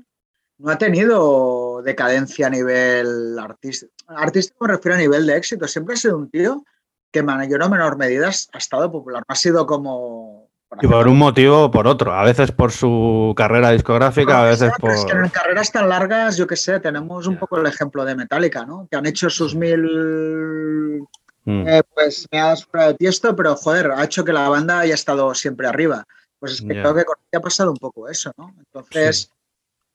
no ha tenido decadencia a nivel artístico. Artístico me refiero a nivel de éxito. Siempre ha sido un tío que en mayor o menor medida ha estado popular. No ha sido como... Y por un motivo o por otro. A veces por su carrera discográfica, a veces Pero Es que en por. carreras tan largas, yo qué sé, tenemos un poco el ejemplo de Metallica, ¿no? Que han hecho sus mil Mm. eh, pues meadas fuera de tiesto, pero joder, ha hecho que la banda haya estado siempre arriba. Pues es que Ya. creo que con ella ha pasado un poco eso, ¿no? Entonces,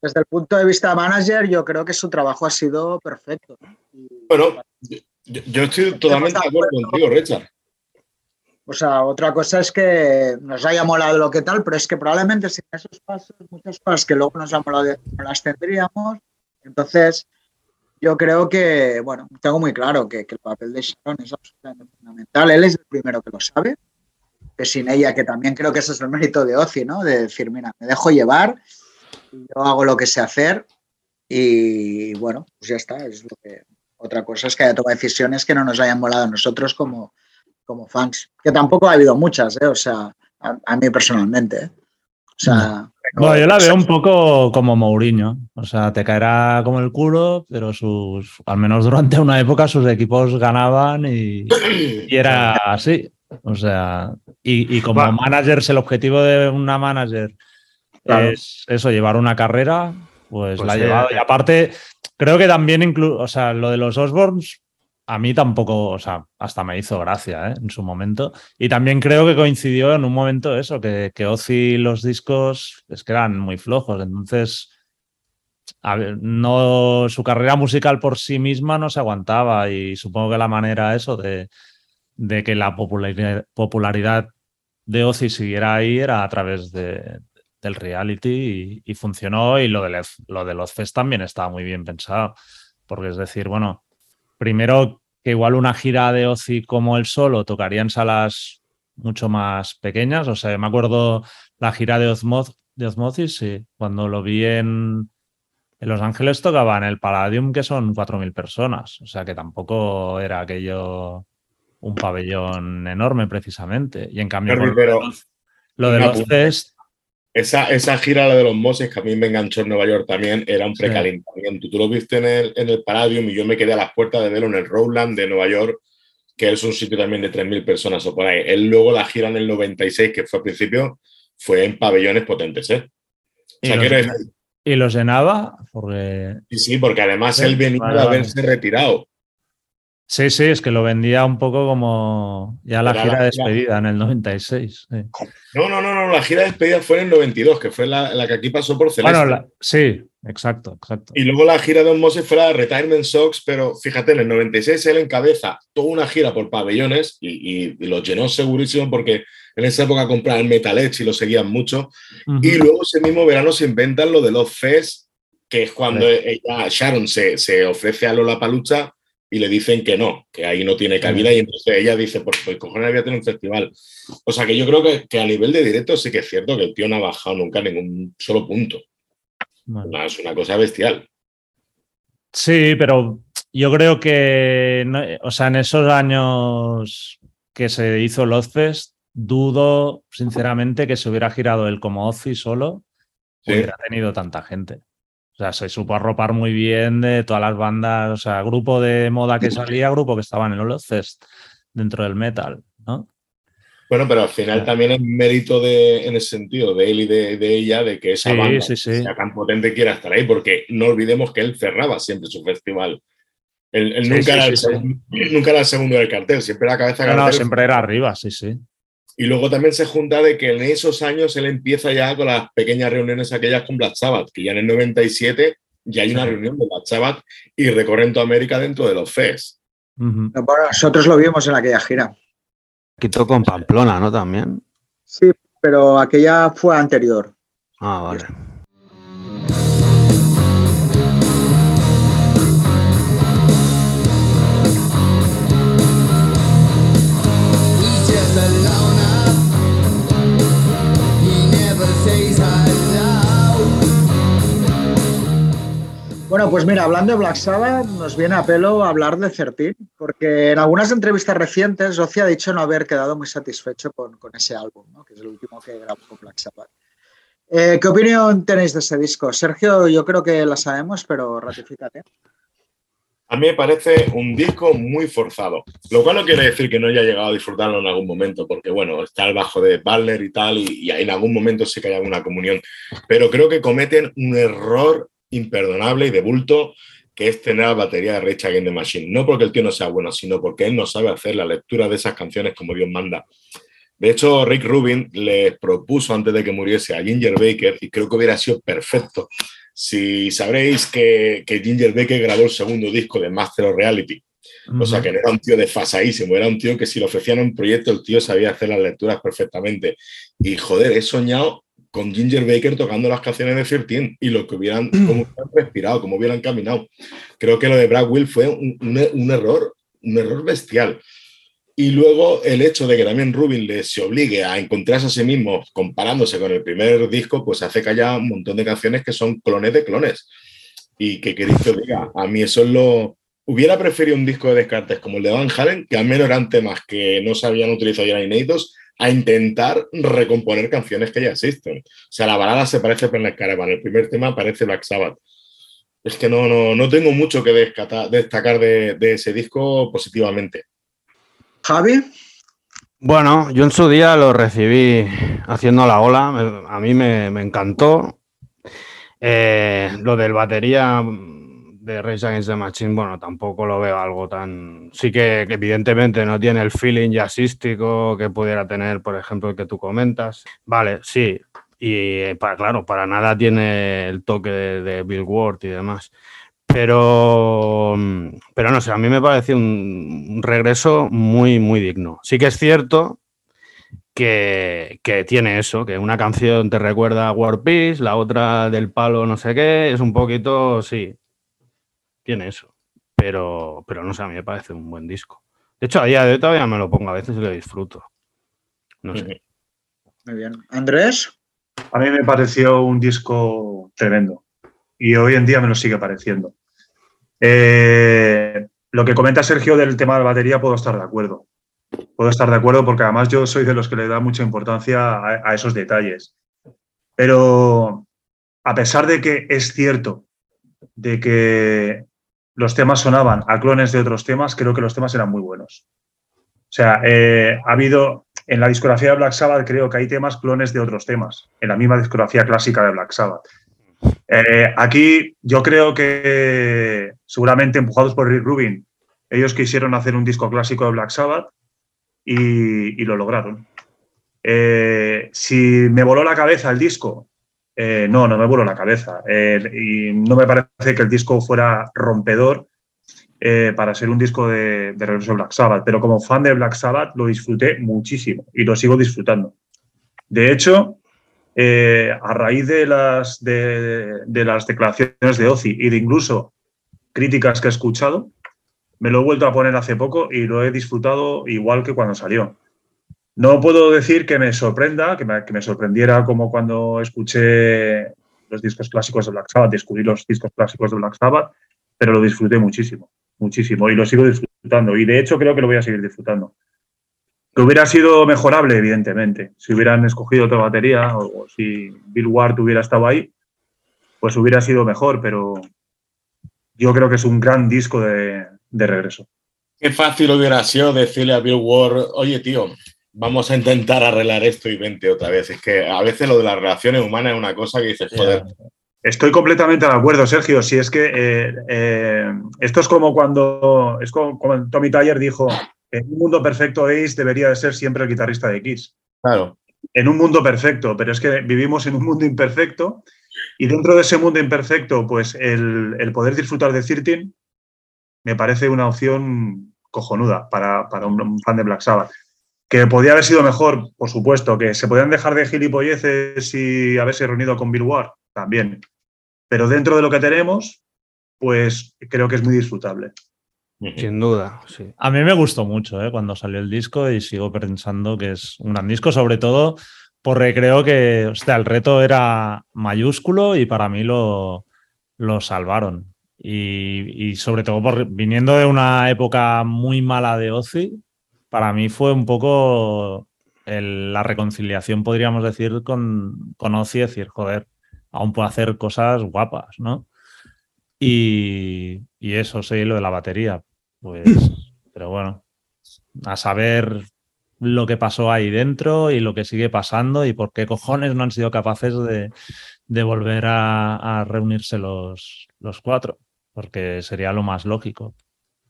desde el punto de vista manager, yo creo que su trabajo ha sido perfecto. Bueno, yo, yo estoy totalmente de acuerdo contigo, Richard. O sea, otra cosa es que nos haya molado lo que tal, pero es que probablemente sin esos pasos, muchas cosas que luego nos han molado no las tendríamos. Entonces, yo creo que, bueno, tengo muy claro que, que el papel de Sharon es absolutamente fundamental. Él es el primero que lo sabe, que sin ella, que también creo que ese es el mérito de Ozzy, ¿no? De decir, mira, me dejo llevar, yo hago lo que sé hacer y, bueno, pues ya está. Es lo que... Otra cosa es que haya tomado decisiones que no nos hayan molado a nosotros como, como fans, que tampoco ha habido muchas, ¿eh? o sea, a, a mí personalmente. ¿eh? O sea, Bueno, yo la veo un poco como Mourinho. O sea, te caerá como el culo, pero sus, al menos durante una época, sus equipos ganaban y, y era así. O sea, y, y como Va. managers, el objetivo de una manager Claro. es eso, llevar una carrera, pues, Pues la ha llevado. Y aparte, creo que también incluso, o sea, lo de los Osborns, a mí tampoco, o sea, hasta me hizo gracia ¿eh? en su momento. Y también creo que coincidió en un momento eso, que, que Ozzy los discos es que eran muy flojos. Entonces, a ver, no, su carrera musical por sí misma no se aguantaba. Y supongo que la manera eso de, de que la popularidad, popularidad de Ozzy siguiera ahí era a través de, del reality y, y funcionó. Y lo de, los- lo de los fest también estaba muy bien pensado. Porque es decir, bueno, primero que igual una gira de Ozzy como él solo tocaría en salas mucho más pequeñas. O sea, me acuerdo la gira de, Ozmoz, de Osmosis, sí, cuando lo vi en, en Los Ángeles tocaba en el Palladium, que son 4.000 personas. O sea, que tampoco era aquello un pabellón enorme precisamente. Y en cambio, lo de pero los- lo de una los punta. fest, Esa, esa gira, la de los Moses, que a mí me enganchó en Nueva York también, era un Sí. precalentamiento. Tú lo viste en el, en el Palladium y yo me quedé a las puertas de verlo en el Rowland de Nueva York, que es un sitio también de 3.000 personas o por ahí. Él luego la gira en el 96, que fue al principio, fue en pabellones potentes, ¿eh? O y, sea, los, quiero decir, y llenaba, porque sí, sí, porque además Sí, él venía vale, de vale. haberse retirado. Sí, sí, es que lo vendía un poco como ya la Era gira la de gira. despedida en el 96. sí. No, no, no, no, la gira de despedida fue en el 92, que fue la, la que aquí pasó por Celeste. Bueno, la- sí, exacto, exacto. Y luego la gira de Don Moses fue la Retirement Socks, pero fíjate, en el 96 él encabeza toda una gira por pabellones y, y- y los llenó segurísimo porque en esa época compraban Metal Edge y lo seguían mucho. Y luego ese mismo verano se inventan lo de los Fest, que es cuando Sí. ella, Sharon se, se ofrece a Lola Palucha y le dicen que no, que ahí no tiene cabida. Y entonces ella dice, pues, pues cojones voy a tener un festival. O sea que yo creo que, que a nivel de directo sí que es cierto que el tío no ha bajado nunca ningún solo punto. No, es una cosa bestial. Sí, pero yo creo que, o sea, en esos años que se hizo el Ozfest, dudo sinceramente que se hubiera girado él como Ozzy solo, hubiera tenido tanta gente. O sea, se supo arropar muy bien de todas las bandas, o sea, grupo de moda que salía, grupo que estaba en el Ozfest dentro del metal, ¿no? Bueno, pero al final también es mérito de, en ese sentido de él y de, ella de que esa banda sea tan potente quiera estar ahí, porque no olvidemos que él cerraba siempre su festival. Él, nunca, era el segundo, nunca, era el segundo, del cartel, siempre era cabeza cartel. No, siempre era arriba, sí, sí. Y luego también se junta de que en esos años él empieza ya con las pequeñas reuniones aquellas con Black Sabbath, que ya en el 97 ya hay una reunión de Black Sabbath y recorren toda América dentro de los FES. nosotros lo vimos en aquella gira. Quitó con Pamplona, ¿no? También. Sí, pero aquella fue anterior. Ah, vale. Bueno, pues mira, hablando de Black Sabbath, nos viene a pelo hablar de Certín, porque en algunas entrevistas recientes Ozzy ha dicho no haber quedado muy satisfecho con, ese álbum, que es el último que grabó con Black Sabbath. Eh, ¿Qué opinión tenéis de ese disco? Sergio, yo creo que la sabemos, pero ratifícate. A mí me parece un disco muy forzado, lo cual no quiere decir que no haya llegado a disfrutarlo en algún momento, porque bueno, está el bajo de Butler y tal, y, y en algún momento sí que hay alguna comunión, pero creo que cometen un error imperdonable y de bulto que es tener la batería de Rage Against the Machine. No porque el tío no sea bueno, sino porque él no sabe hacer la lectura de esas canciones como Dios manda. De hecho, Rick Rubin le propuso antes de que muriese a Ginger Baker, y creo que hubiera sido perfecto. Si sabréis que, que Ginger Baker grabó el segundo disco de Master of Reality, o sea, que no era un tío desfasadísimo, era un tío que si le ofrecían un proyecto, el tío sabía hacer las lecturas perfectamente. Y joder, he soñado con Ginger Baker tocando las canciones de 13 y lo que hubieran, mm. cómo hubieran respirado, cómo hubieran caminado. Creo que lo de Brad Will fue un, error, un error bestial. Y luego el hecho de que también Rubin le se obligue a encontrarse a sí mismo comparándose con el primer disco, pues hace que haya un montón de canciones que son clones de clones. Y que queréis que diga, a mí eso es lo... Hubiera preferido un disco de Descartes como el de Van Halen, que al menos eran temas que no se habían utilizado y eran inéditos, a intentar recomponer canciones que ya existen. O sea, la balada se parece a Planet Caravan, el primer tema parece Black Sabbath. Es que no, no, no tengo mucho que destacar de, ese disco positivamente. Javi. Bueno, yo en su día lo recibí haciendo la ola, a mí me, encantó. Eh, lo del batería de Rage Against the Machine, bueno, tampoco lo veo algo tan. Sí que, evidentemente no tiene el feeling jazzístico que pudiera tener, por ejemplo, el que tú comentas. Vale, sí. Y eh, claro, para nada tiene el toque de, Bill Ward y demás. Pero, pero no sé, a mí me parece un, regreso muy, muy digno. Sí que es cierto que, que, tiene eso, que una canción te recuerda a War Peace, la otra del palo no sé qué, es un poquito, sí, tiene eso. Pero, pero no sé, a mí me parece un buen disco. De hecho, a día de hoy todavía me lo pongo a veces y lo disfruto. No sé. Muy bien. Andrés. A mí me pareció un disco tremendo. Y hoy en día me lo sigue pareciendo. Eh, lo que comenta Sergio del tema de la batería, puedo estar de acuerdo. Puedo estar de acuerdo porque además yo soy de los que le da mucha importancia a esos detalles. Pero a pesar de que es cierto de que los temas sonaban a clones de otros temas, creo que los temas eran muy buenos. O sea, eh, ha habido en la discografía de Black Sabbath, creo que hay temas clones de otros temas, en la misma discografía clásica de Black Sabbath. Eh, aquí yo creo que seguramente empujados por Rick Rubin, ellos quisieron hacer un disco clásico de Black Sabbath y, lo lograron. Eh, si me voló la cabeza el disco, eh, no, no me vuelo la cabeza. Eh, y no me parece que el disco fuera rompedor eh, para ser un disco de, de regreso Black Sabbath, pero como fan de Black Sabbath lo disfruté muchísimo y lo sigo disfrutando. De hecho, a raíz de las, de, las declaraciones de Ozzy y de incluso críticas que he escuchado, me lo he vuelto a poner hace poco y lo he disfrutado igual que cuando salió. No puedo decir que me sorprenda, que me, sorprendiera como cuando escuché los discos clásicos de Black Sabbath, descubrí los discos clásicos de Black Sabbath, pero lo disfruté muchísimo, muchísimo y lo sigo disfrutando y de hecho creo que lo voy a seguir disfrutando. Que hubiera sido mejorable, evidentemente, si hubieran escogido otra batería o, si Bill Ward hubiera estado ahí, pues hubiera sido mejor, pero yo creo que es un gran disco de, regreso. Qué fácil hubiera sido decirle a Bill Ward, oye tío, vamos a intentar arreglar esto y vente otra vez. Es que a veces lo de las relaciones humanas es una cosa que dices, joder. Estoy completamente de acuerdo, Sergio. Si es que eh, eh, esto es como cuando es como, Tommy Tyler dijo, en un mundo perfecto Ace debería de ser siempre el guitarrista de Kiss. Claro. En un mundo perfecto, pero es que vivimos en un mundo imperfecto y dentro de ese mundo imperfecto, pues el, el poder disfrutar de Cirtin me parece una opción cojonuda para, para un fan de Black Sabbath. Que podía haber sido mejor, por supuesto, que se podían dejar de gilipolleces y haberse reunido con Bill Ward, también. Pero dentro de lo que tenemos, pues creo que es muy disfrutable. Sin duda, sí. A mí me gustó mucho ¿eh? cuando salió el disco y sigo pensando que es un gran disco, sobre todo porque creo que hostia, el reto era mayúsculo y para mí lo, lo salvaron. Y, y, sobre todo por, viniendo de una época muy mala de Ozzy, para mí fue un poco el, la reconciliación, podríamos decir, con, con Ozzy, decir, joder, aún puedo hacer cosas guapas, ¿no? Y, y eso, sí, lo de la batería, pues, pero bueno, a saber lo que pasó ahí dentro y lo que sigue pasando y por qué cojones no han sido capaces de, de volver a, a reunirse los, los, cuatro, porque sería lo más lógico.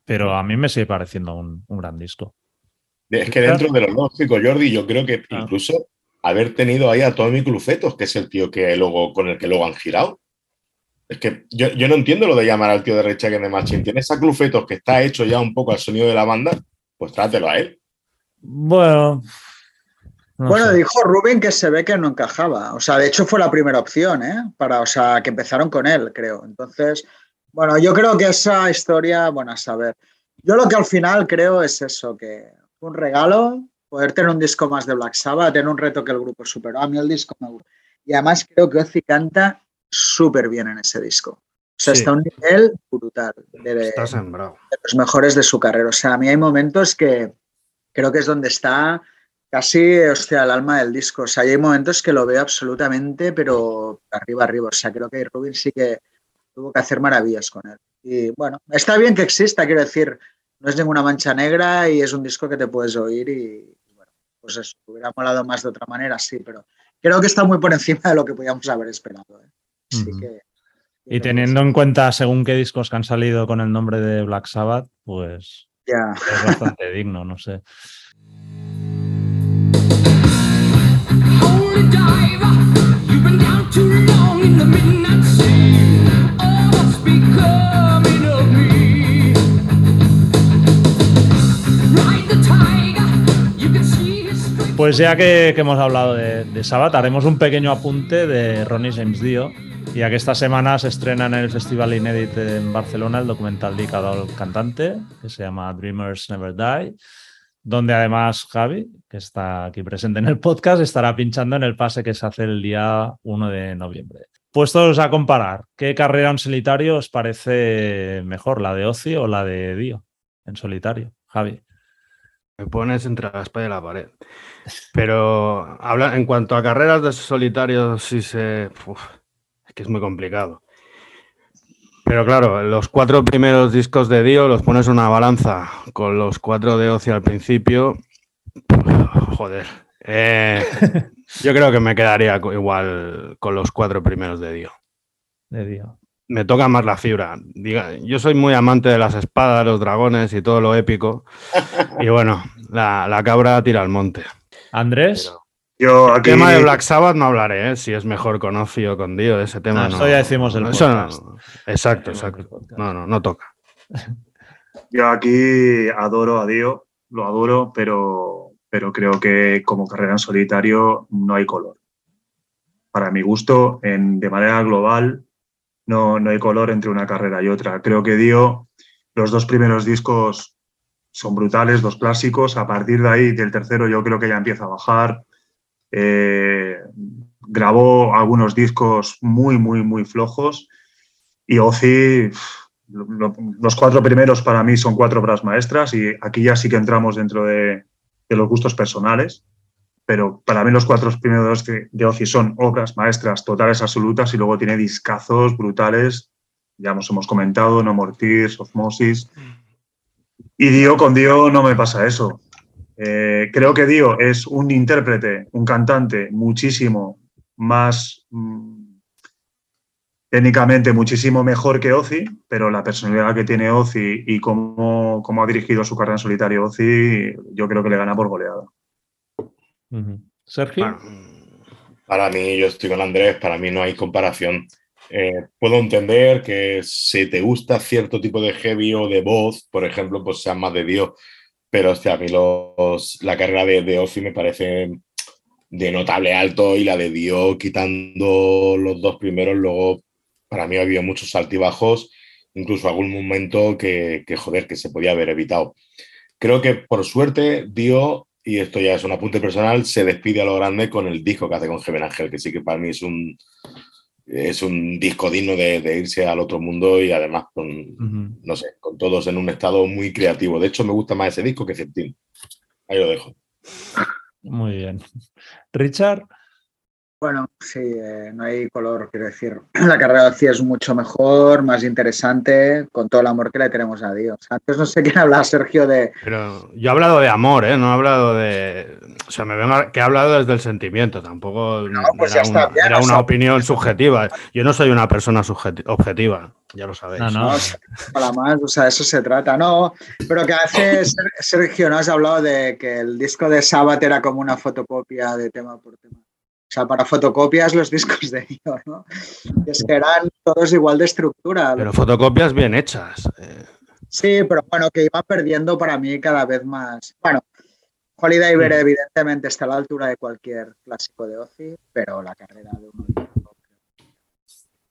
Pero a mí me sigue pareciendo un, un gran disco. Es que dentro de lo lógico, Jordi, yo creo que ah. incluso haber tenido ahí a Tommy Clufetos, que es el tío que luego, con el que luego han girado. Es que yo, yo no entiendo lo de llamar al tío de Rechaque de Machine. Tienes a Clufetos que está hecho ya un poco al sonido de la banda, pues trátelo a él. Bueno. No bueno, sé. dijo Rubén que se ve que no encajaba. O sea, de hecho fue la primera opción, ¿eh? Para, o sea, que empezaron con él, creo. Entonces, bueno, yo creo que esa historia, bueno, a saber. Yo lo que al final creo es eso, que un regalo, poder tener un disco más de Black Sabbath, tener un reto que el grupo superó. A mí el disco me gusta. Y además creo que Ozzy canta súper bien en ese disco. O sea, sí. está a un nivel brutal. De, está sembrado. De los mejores de su carrera. O sea, a mí hay momentos que creo que es donde está casi, hostia, el alma del disco. O sea, hay momentos que lo veo absolutamente, pero arriba, arriba. O sea, creo que Rubin sí que tuvo que hacer maravillas con él. Y bueno, está bien que exista, quiero decir, no es ninguna mancha negra y es un disco que te puedes oír y, bueno, pues eso, hubiera molado más de otra manera, sí, pero creo que está muy por encima de lo que podíamos haber esperado. ¿eh? Así uh -huh. que, y teniendo en cuenta según qué discos que han salido con el nombre de Black Sabbath, pues yeah. es bastante digno, no sé. You've been down too long in the midnight sea. Oh, Pues ya que, hemos hablado de, de, Sabbath, haremos un pequeño apunte de Ronnie James Dio, ya que esta semana se estrena en el Festival Inédit en Barcelona el documental dedicado al cantante, que se llama Dreamers Never Die, donde además Javi, que está aquí presente en el podcast, estará pinchando en el pase que se hace el día 1 de noviembre. Puestos a comparar, ¿qué carrera en solitario os parece mejor, la de Ozzy o la de Dio en solitario? Javi. Me pones entre la espalda y la pared. Pero habla, en cuanto a carreras de solitario, sí se. Uf, es que es muy complicado. Pero claro, los cuatro primeros discos de Dio los pones en una balanza con los cuatro de Ozzy al principio. Joder. Eh, yo creo que me quedaría igual con los cuatro primeros de Dio. De Dio. Me toca más la fibra. Diga, yo soy muy amante de las espadas, los dragones y todo lo épico. Y bueno, la, la cabra tira al monte. Andrés. Pero... Yo aquí... El tema de Black Sabbath no hablaré, ¿eh? si es mejor con Ozzy o con Dio, de ese tema no. no. Eso ya decimos el eso no, Exacto, exacto. No, no, no toca. Yo aquí adoro a Dio, lo adoro, pero, pero creo que como carrera en solitario no hay color. Para mi gusto, en, de manera global, no, no hay color entre una carrera y otra. Creo que Dio, los dos primeros discos son brutales, dos clásicos. A partir de ahí, del tercero, yo creo que ya empieza a bajar. Eh, grabó algunos discos muy, muy, muy flojos y Ozzy, los cuatro primeros para mí son cuatro obras maestras y aquí ya sí que entramos dentro de, los gustos personales, pero para mí los cuatro primeros de Ozzy son obras maestras totales, absolutas y luego tiene discazos brutales, ya nos hemos comentado, No More Tears, Osmosis. Y Dio con Dio no me pasa eso. Eh, creo que Dio es un intérprete, un cantante muchísimo más mm, técnicamente muchísimo mejor que Ozzy, pero la personalidad que tiene Ozzy y cómo, cómo ha dirigido su carrera en solitario Ozzy, yo creo que le gana por goleada. Sergio. Para, mí, yo estoy con Andrés, para mí no hay comparación. Eh, puedo entender que si te gusta cierto tipo de heavy o de voz, por ejemplo, pues sea más de Dios, pero a mí la carrera de, de Ozzy me parece de notable alto y la de Dio quitando los dos primeros, luego para mí ha habido muchos altibajos, incluso algún momento que, joder, que se podía haber evitado. Creo que por suerte Dio, y esto ya es un apunte personal, se despide a lo grande con el disco que hace con Jeven Ángel, que sí que para mí es un, es un disco digno de, irse al otro mundo y además con, no sé, con todos en un estado muy creativo. De hecho, me gusta más ese disco que Septim. Ahí lo dejo. Muy bien. Richard. Bueno, sí, eh, no hay color, quiero decir. La carrera de es mucho mejor, más interesante, con todo el amor que le tenemos a Dios. Antes no sé quién hablaba, Sergio, de... Pero yo he hablado de amor, ¿eh? No he hablado de... O sea, me vengo que he hablado desde el sentimiento, tampoco no, pues era, una, era una opinión subjetiva. Yo no soy una persona objetiva, ya lo sabéis. No, no, para más, o sea, eso se trata, no. Pero que hace Sergio, ¿no? Has hablado de que el disco de Sabbath era como una fotocopia de tema por tema. O sea, para fotocopias los discos de Dio, ¿no? Es que eran todos igual de estructura. Pero fotocopias bien hechas. Eh. Sí, pero bueno, que iba perdiendo para mí cada vez más. Bueno, Holiday Bear mm. evidentemente está a la altura de cualquier clásico de Ozzy, pero la carrera de uno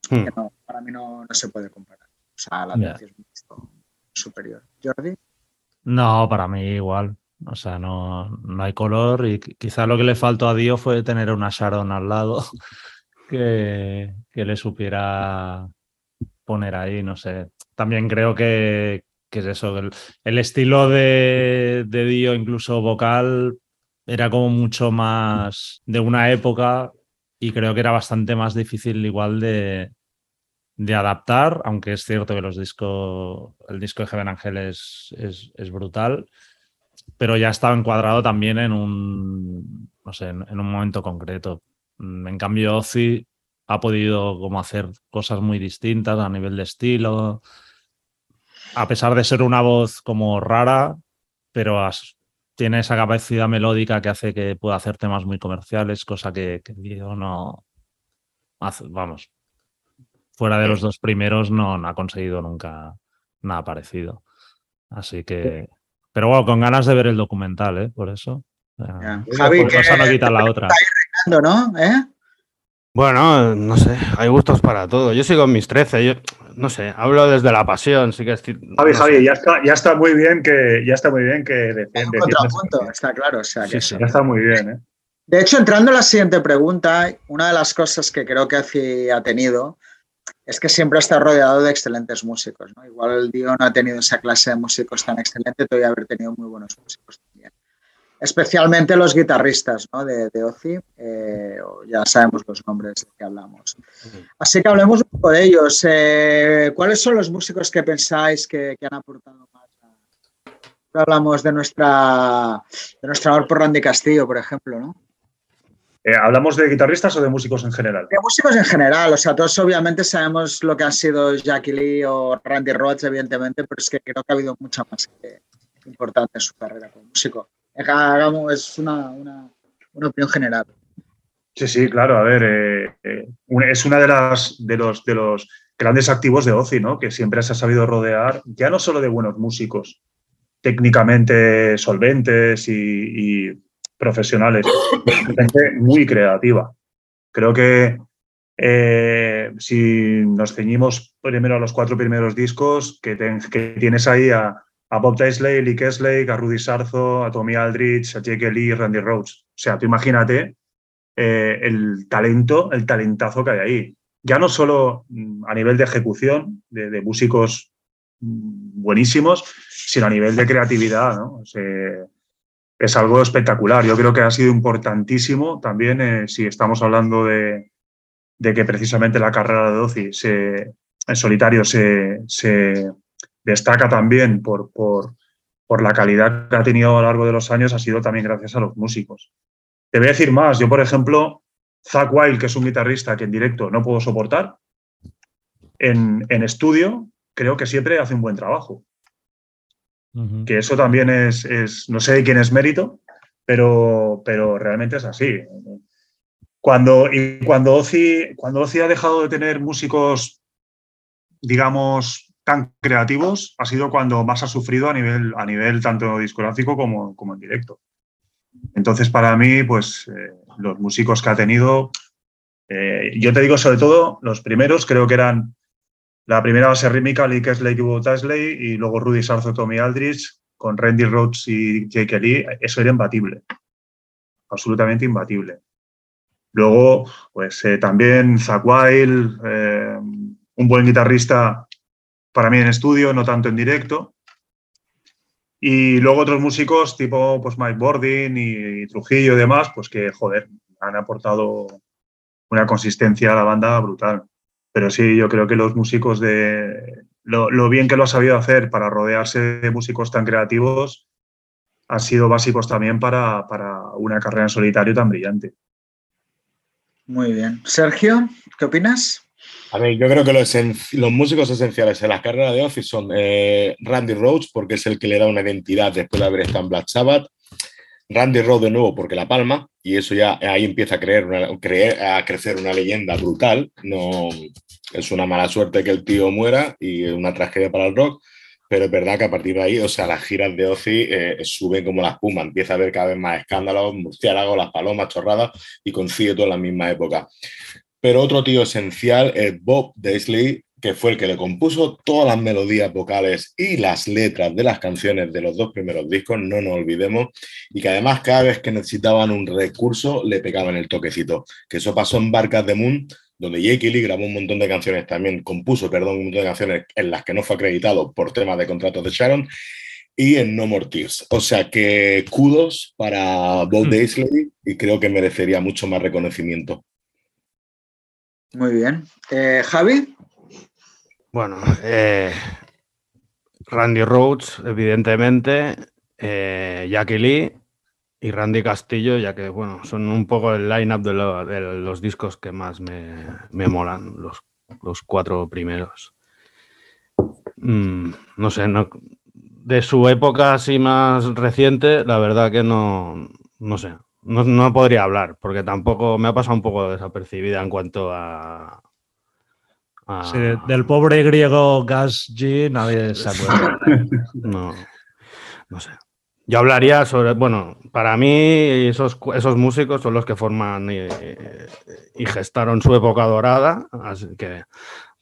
mm. no, para mí no, se puede comparar. O sea, la yeah. es mucho superior. ¿Jordi? No, para mí igual. O sea, no, no hay color y quizá lo que le faltó a Dio fue tener una Sharon al lado que, que le supiera poner ahí, no sé. También creo que, que es eso, el, el estilo de, de, Dio, incluso vocal, era como mucho más de una época y creo que era bastante más difícil igual de, de adaptar, aunque es cierto que los discos, el disco de Heaven Angel es, es brutal pero ya estaba encuadrado también en un, no sé, en, un momento concreto. Mm, en cambio, Ozzy ha podido como hacer cosas muy distintas a nivel de estilo, a pesar de ser una voz como rara, pero tiene esa capacidad melódica que hace que pueda hacer temas muy comerciales, cosa que, que no hace, vamos, fuera de los dos primeros no, no ha conseguido nunca nada parecido. Así que pero bueno, con ganas de ver el documental, ¿eh? Por eso. Javi, que no quita la otra. ¿no? ¿Eh? Bueno, no sé, hay gustos para todo. Yo sigo en mis 13, yo no sé, hablo desde la pasión, sí que estoy, Javi, Javi, ya está, ya está muy bien que ya está muy bien que contrapunto, está claro, o sea, que sí, ya está muy bien, ¿eh? De hecho, entrando a la siguiente pregunta, una de las cosas que creo que ha tenido es que siempre está rodeado de excelentes músicos. ¿no? Igual el Dio no ha tenido esa clase de músicos tan excelente, todavía haber tenido muy buenos músicos también. Especialmente los guitarristas ¿no? de, de Ozzy, eh, ya sabemos los nombres de que hablamos. Así que hablemos un poco de ellos. Eh, ¿Cuáles son los músicos que pensáis que, han aportado más? Hablamos de nuestra, de nuestro amor por Randy Castillo, por ejemplo, ¿no? Eh, ¿Hablamos de guitarristas o de músicos en general? De músicos en general, o sea, todos obviamente sabemos lo que han sido Jackie Lee o Randy Rhodes, evidentemente, pero es que creo que ha habido mucha más importante en su carrera como músico. Hagamos, es una, una, opinión general. Sí, sí, claro, a ver, eh, eh, es una de las de los, de los grandes activos de Ozzy, ¿no? Que siempre se ha sabido rodear, ya no solo de buenos músicos, técnicamente solventes y profesionales, gente muy creativa. Creo que eh, si nos ceñimos primero a los cuatro primeros discos, que, tienes ahí a, Bob Daisley, Lee Kesley, a Rudy Sarzo, a Tommy Aldrich, a Jake Lee Randy Rhodes. O sea, tú imagínate eh, el talento, el talentazo que hay ahí. Ya no solo mm, a nivel de ejecución, de, músicos mm, buenísimos, sino a nivel de creatividad. ¿no? Es algo espectacular. Yo creo que ha sido importantísimo también, eh, si estamos hablando de, que precisamente la carrera de Doci se, en solitario se, destaca también por, la calidad que ha tenido a lo largo de los años, ha sido también gracias a los músicos. Te voy a decir más. Yo, por ejemplo, Zach Wild, que es un guitarrista que en directo no puedo soportar, en estudio creo que siempre hace un buen trabajo. Que eso también es, no sé de quién es mérito, pero, pero realmente es así. Cuando, y cuando Ozzy, cuando ha dejado de tener músicos, digamos, tan creativos, ha sido cuando más ha sufrido a nivel, a nivel tanto discográfico como, como en directo. Entonces, para mí, pues eh, los músicos que ha tenido, eh, yo te digo sobre todo, los primeros creo que eran la primera base rítmica, Lee Kesley y y luego Rudy Sarzo, Tommy Aldrich, con Randy Rhodes y Jake Lee, eso era imbatible. Absolutamente imbatible. Luego, pues eh, también Zach Wild, eh, un buen guitarrista para mí en estudio, no tanto en directo. Y luego otros músicos tipo pues, Mike Bordin y, Trujillo y demás, pues que, joder, han aportado una consistencia a la banda brutal. Pero sí, yo creo que los músicos de lo, bien que lo ha sabido hacer para rodearse de músicos tan creativos han sido básicos también para, una carrera en solitario tan brillante. Muy bien. Sergio, ¿qué opinas? A ver, yo creo que los, los músicos esenciales en la carrera de Office son eh, Randy Rhodes, porque es el que le da una identidad después de haber estado en Black Sabbath, Randy Rhodes de nuevo porque la palma, y eso ya ahí empieza a, creer a crecer una leyenda brutal. No, es una mala suerte que el tío muera y una tragedia para el rock, pero es verdad que a partir de ahí, o sea, las giras de Ozzy eh, suben como la espuma, empieza a haber cada vez más escándalos, murciélagos, las palomas, chorradas, y coincide todo en la misma época. Pero otro tío esencial es Bob Daisley, que fue el que le compuso todas las melodías vocales y las letras de las canciones de los dos primeros discos, no nos olvidemos, y que además cada vez que necesitaban un recurso le pegaban el toquecito, que eso pasó en Barcas de Moon, donde Jake Lee grabó un montón de canciones también, compuso, perdón, un montón de canciones en las que no fue acreditado por temas de contratos de Sharon, y en No More Tears. O sea que kudos para Bob mm. Daisley y creo que merecería mucho más reconocimiento. Muy bien. Eh, Javi. Bueno, eh, Randy Rhodes, evidentemente, eh, Jackie Lee y Randy Castillo, ya que bueno, son un poco el line-up de, los discos que más me, molan, los, los, cuatro primeros. Mm, no sé, de su época así más reciente, la verdad que no, no sé, no, no, podría hablar, porque tampoco me ha pasado un poco desapercibida en cuanto a, del pobre griego Gas G nadie se acuerda. no, no sé. Yo hablaría sobre, bueno, para mí esos, esos músicos son los que forman y, gestaron su época dorada, así que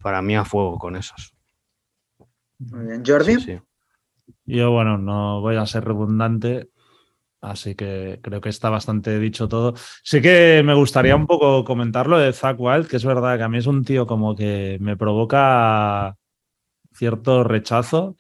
para mí a fuego con esos. Muy bien, Jordi. Yo, bueno, no voy a ser redundante, Así que creo que está bastante dicho todo. Sí que me gustaría un poco comentarlo de Zack Wild, que es verdad que a mí es un tío como que me provoca cierto rechazo,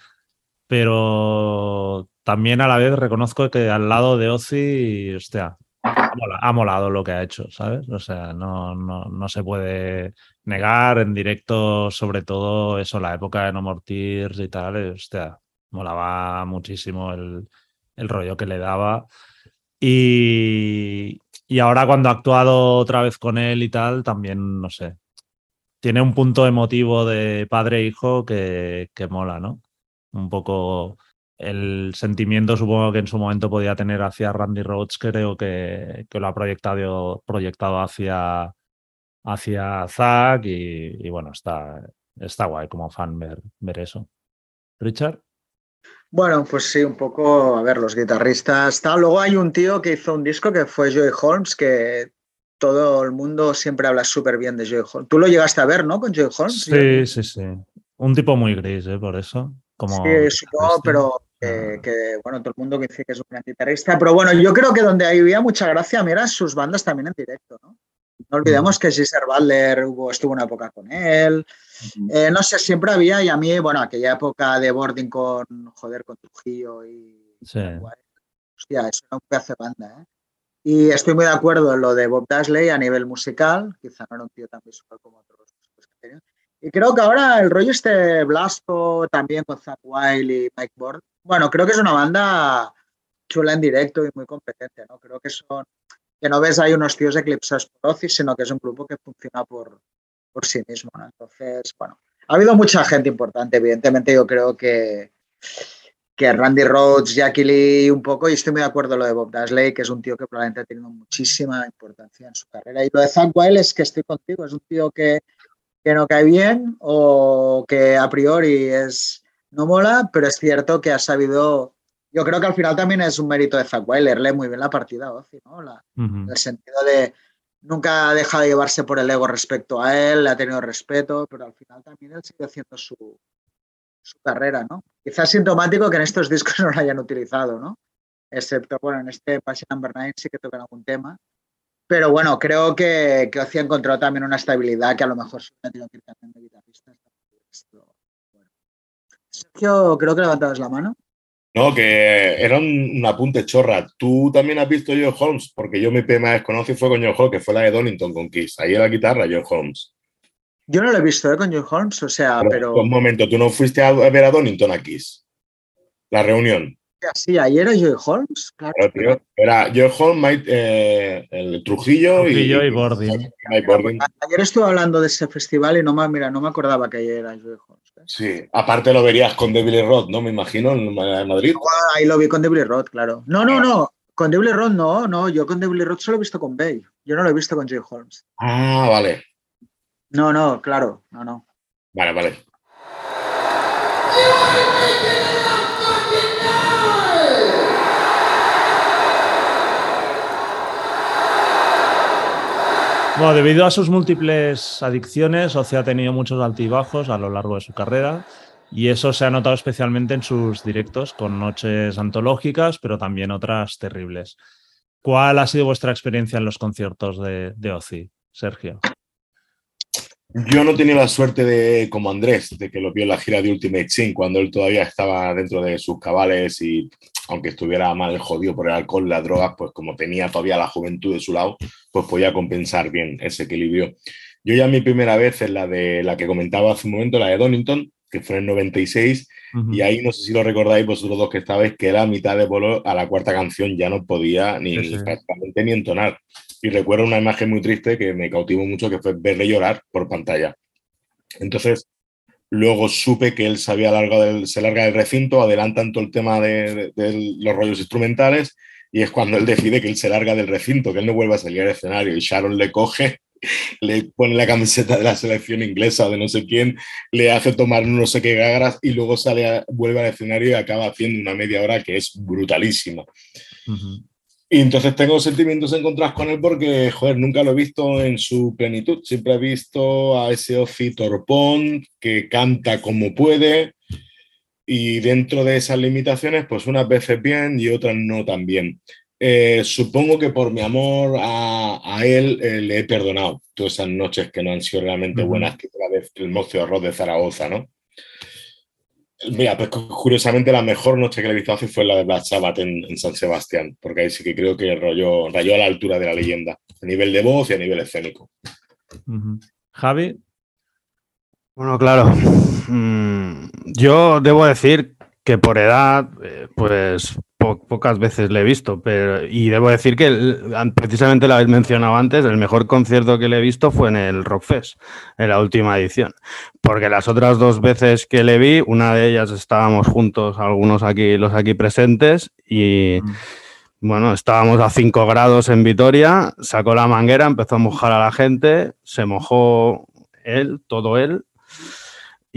pero también a la vez reconozco que al lado de Ozzy, hostia, ha molado, lo que ha hecho, ¿sabes? O sea, no, no, no, se puede negar en directo, sobre todo eso, la época de No More Tears y tal, hostia, molaba muchísimo el, el rollo que le daba. Y, y ahora cuando ha actuado otra vez con él y tal, también, no sé, tiene un punto emotivo de padre e hijo que, que mola, ¿no? Un poco el sentimiento supongo que en su momento podía tener hacia Randy Rhodes, creo que, que lo ha proyectado, proyectado hacia, hacia Zack y, y, bueno, está, está guay como fan ver, ver eso. Richard. Bueno, pues sí, un poco, a ver, los guitarristas, tal. Luego hay un tío que hizo un disco que fue Joey Holmes, que todo el mundo siempre habla súper bien de Joey Holmes. Tú lo llegaste a ver, ¿no? Con Joey Holmes. Sí, sí, sí. Un tipo muy gris, ¿eh? Por eso. Como sí, supongo, pero que, que, bueno, todo el mundo dice que es un gran guitarrista, pero bueno, yo creo que donde había mucha gracia, mira, sus bandas también en directo, ¿no? No olvidemos que Giselle Butler hubo, estuvo una época con él. Eh, no sé, siempre había, y a mí, bueno, aquella época de boarding con, joder, con Trujillo y... Sí. Hostia, eso un pedazo de banda, ¿eh? Y estoy muy de acuerdo en lo de Bob Dasley a nivel musical, quizá no era un tío tan visual como otros Y creo que ahora el rollo este Blasco, también con Zach Wild y Mike Board, bueno, creo que es una banda chula en directo y muy competente, ¿no? Creo que son, que no ves ahí unos tíos eclipsados por Ozzy, sino que es un grupo que funciona por, por sí mismo, ¿no? Entonces, bueno, ha habido mucha gente importante, evidentemente yo creo que, que Randy Rhodes, Jackie Lee un poco, y estoy muy de acuerdo lo de Bob Dasley, que es un tío que probablemente ha tenido muchísima importancia en su carrera. Y lo de Zach Wild es que estoy contigo, es un tío que, que no cae bien o que a priori es no mola, pero es cierto que ha sabido. Yo creo que al final también es un mérito de Zach Wild, leerle muy bien la partida Ozzy, ¿no? La, uh -huh. El sentido de nunca ha dejado de llevarse por el ego respecto a él, le ha tenido respeto, pero al final también él sigue haciendo su, su carrera, ¿no? Quizás sintomático que en estos discos no lo hayan utilizado, ¿no? Excepto, bueno, en este Passion Number 9 sí que tocan algún tema. Pero bueno, creo que, que Ozzy ha encontrado también una estabilidad que a lo mejor ir cambiando de guitarrista. Sergio, creo que levantabas la mano. No, que era un, un, apunte chorra. Tú también has visto Joe Holmes, porque yo mi tema desconocí fue con Joe Holmes, que fue la de Donington con Kiss. Ahí en la guitarra, Joe Holmes. Yo no lo he visto ¿eh? con Joe Holmes, o sea, pero, pero... Un momento, ¿tú no fuiste a ver a Donington a Kiss? La reunión. Sí, ayer era Joe Holmes, claro. Pero, tío, era Joe Holmes, Mike, eh, el Trujillo, Trujillo y, y, Bordin. Ayer estuve hablando de ese festival y no me, mira, no me acordaba que ayer era Joe Holmes. ¿eh? Sí, aparte lo verías con Devil Rod, ¿no? Me imagino, en Madrid. ahí lo vi con Devil Rod, claro. No, no, no. Con Devil Rod no, no. Yo con Devil Rod solo he visto con Bay. Yo no lo he visto con Joe Holmes. Ah, vale. No, no, claro, no, no. Vale, vale. Bueno, debido a sus múltiples adicciones, Ozzy ha tenido muchos altibajos a lo largo de su carrera y eso se ha notado especialmente en sus directos, con noches antológicas, pero también otras terribles. ¿Cuál ha sido vuestra experiencia en los conciertos de, de Ozzy, Sergio? Yo no tenía la suerte de, como Andrés, de que lo vio en la gira de Ultimate Sin, cuando él todavía estaba dentro de sus cabales y aunque estuviera mal jodido por el alcohol, las drogas, pues como tenía todavía la juventud de su lado, pues podía compensar bien ese equilibrio. Yo ya mi primera vez en la de la que comentaba hace un momento, la de Donington, que fue en el 96, uh -huh. y ahí no sé si lo recordáis vosotros dos que estabais, que era a mitad de bolo a la cuarta canción, ya no podía ni, sí, sí. prácticamente ni entonar. Y recuerdo una imagen muy triste que me cautivó mucho, que fue verle llorar por pantalla. Entonces, luego supe que él se había del, se larga del recinto, adelantan todo el tema de, los rollos instrumentales, y es cuando él decide que él se larga del recinto, que él no vuelve a salir al escenario, y Sharon le coge, le pone la camiseta de la selección inglesa de no sé quién, le hace tomar no sé qué gagras, y luego sale vuelve al escenario y acaba haciendo una media hora que es brutalísima. Y entonces tengo sentimientos encontrados con él porque, joder, nunca lo he visto en su plenitud. Siempre he visto a ese Ozzy Torpón que canta como puede y dentro de esas limitaciones, pues unas veces bien y otras no tan bien. Eh, supongo que por mi amor a, a él eh, le he perdonado todas esas noches que no han sido realmente buenas, que la vez el Mocio Arroz de Zaragoza, ¿no? Mira, pues curiosamente la mejor noche que le he visto hace fue la de Black Sabbath en, en, San Sebastián, porque ahí sí que creo que rayó, rayó a la altura de la leyenda, a nivel de voz y a nivel escénico. Uh -huh. Javi. Bueno, claro. Mm, yo debo decir que por edad, eh, pues po pocas veces le he visto, pero y debo decir que el, precisamente lo habéis mencionado antes, el mejor concierto que le he visto fue en el Rockfest, en la última edición, porque las otras dos veces que le vi, una de ellas estábamos juntos, algunos aquí, los aquí presentes, y mm. bueno, estábamos a 5 grados en Vitoria, sacó la manguera, empezó a mojar a la gente, se mojó él, todo él,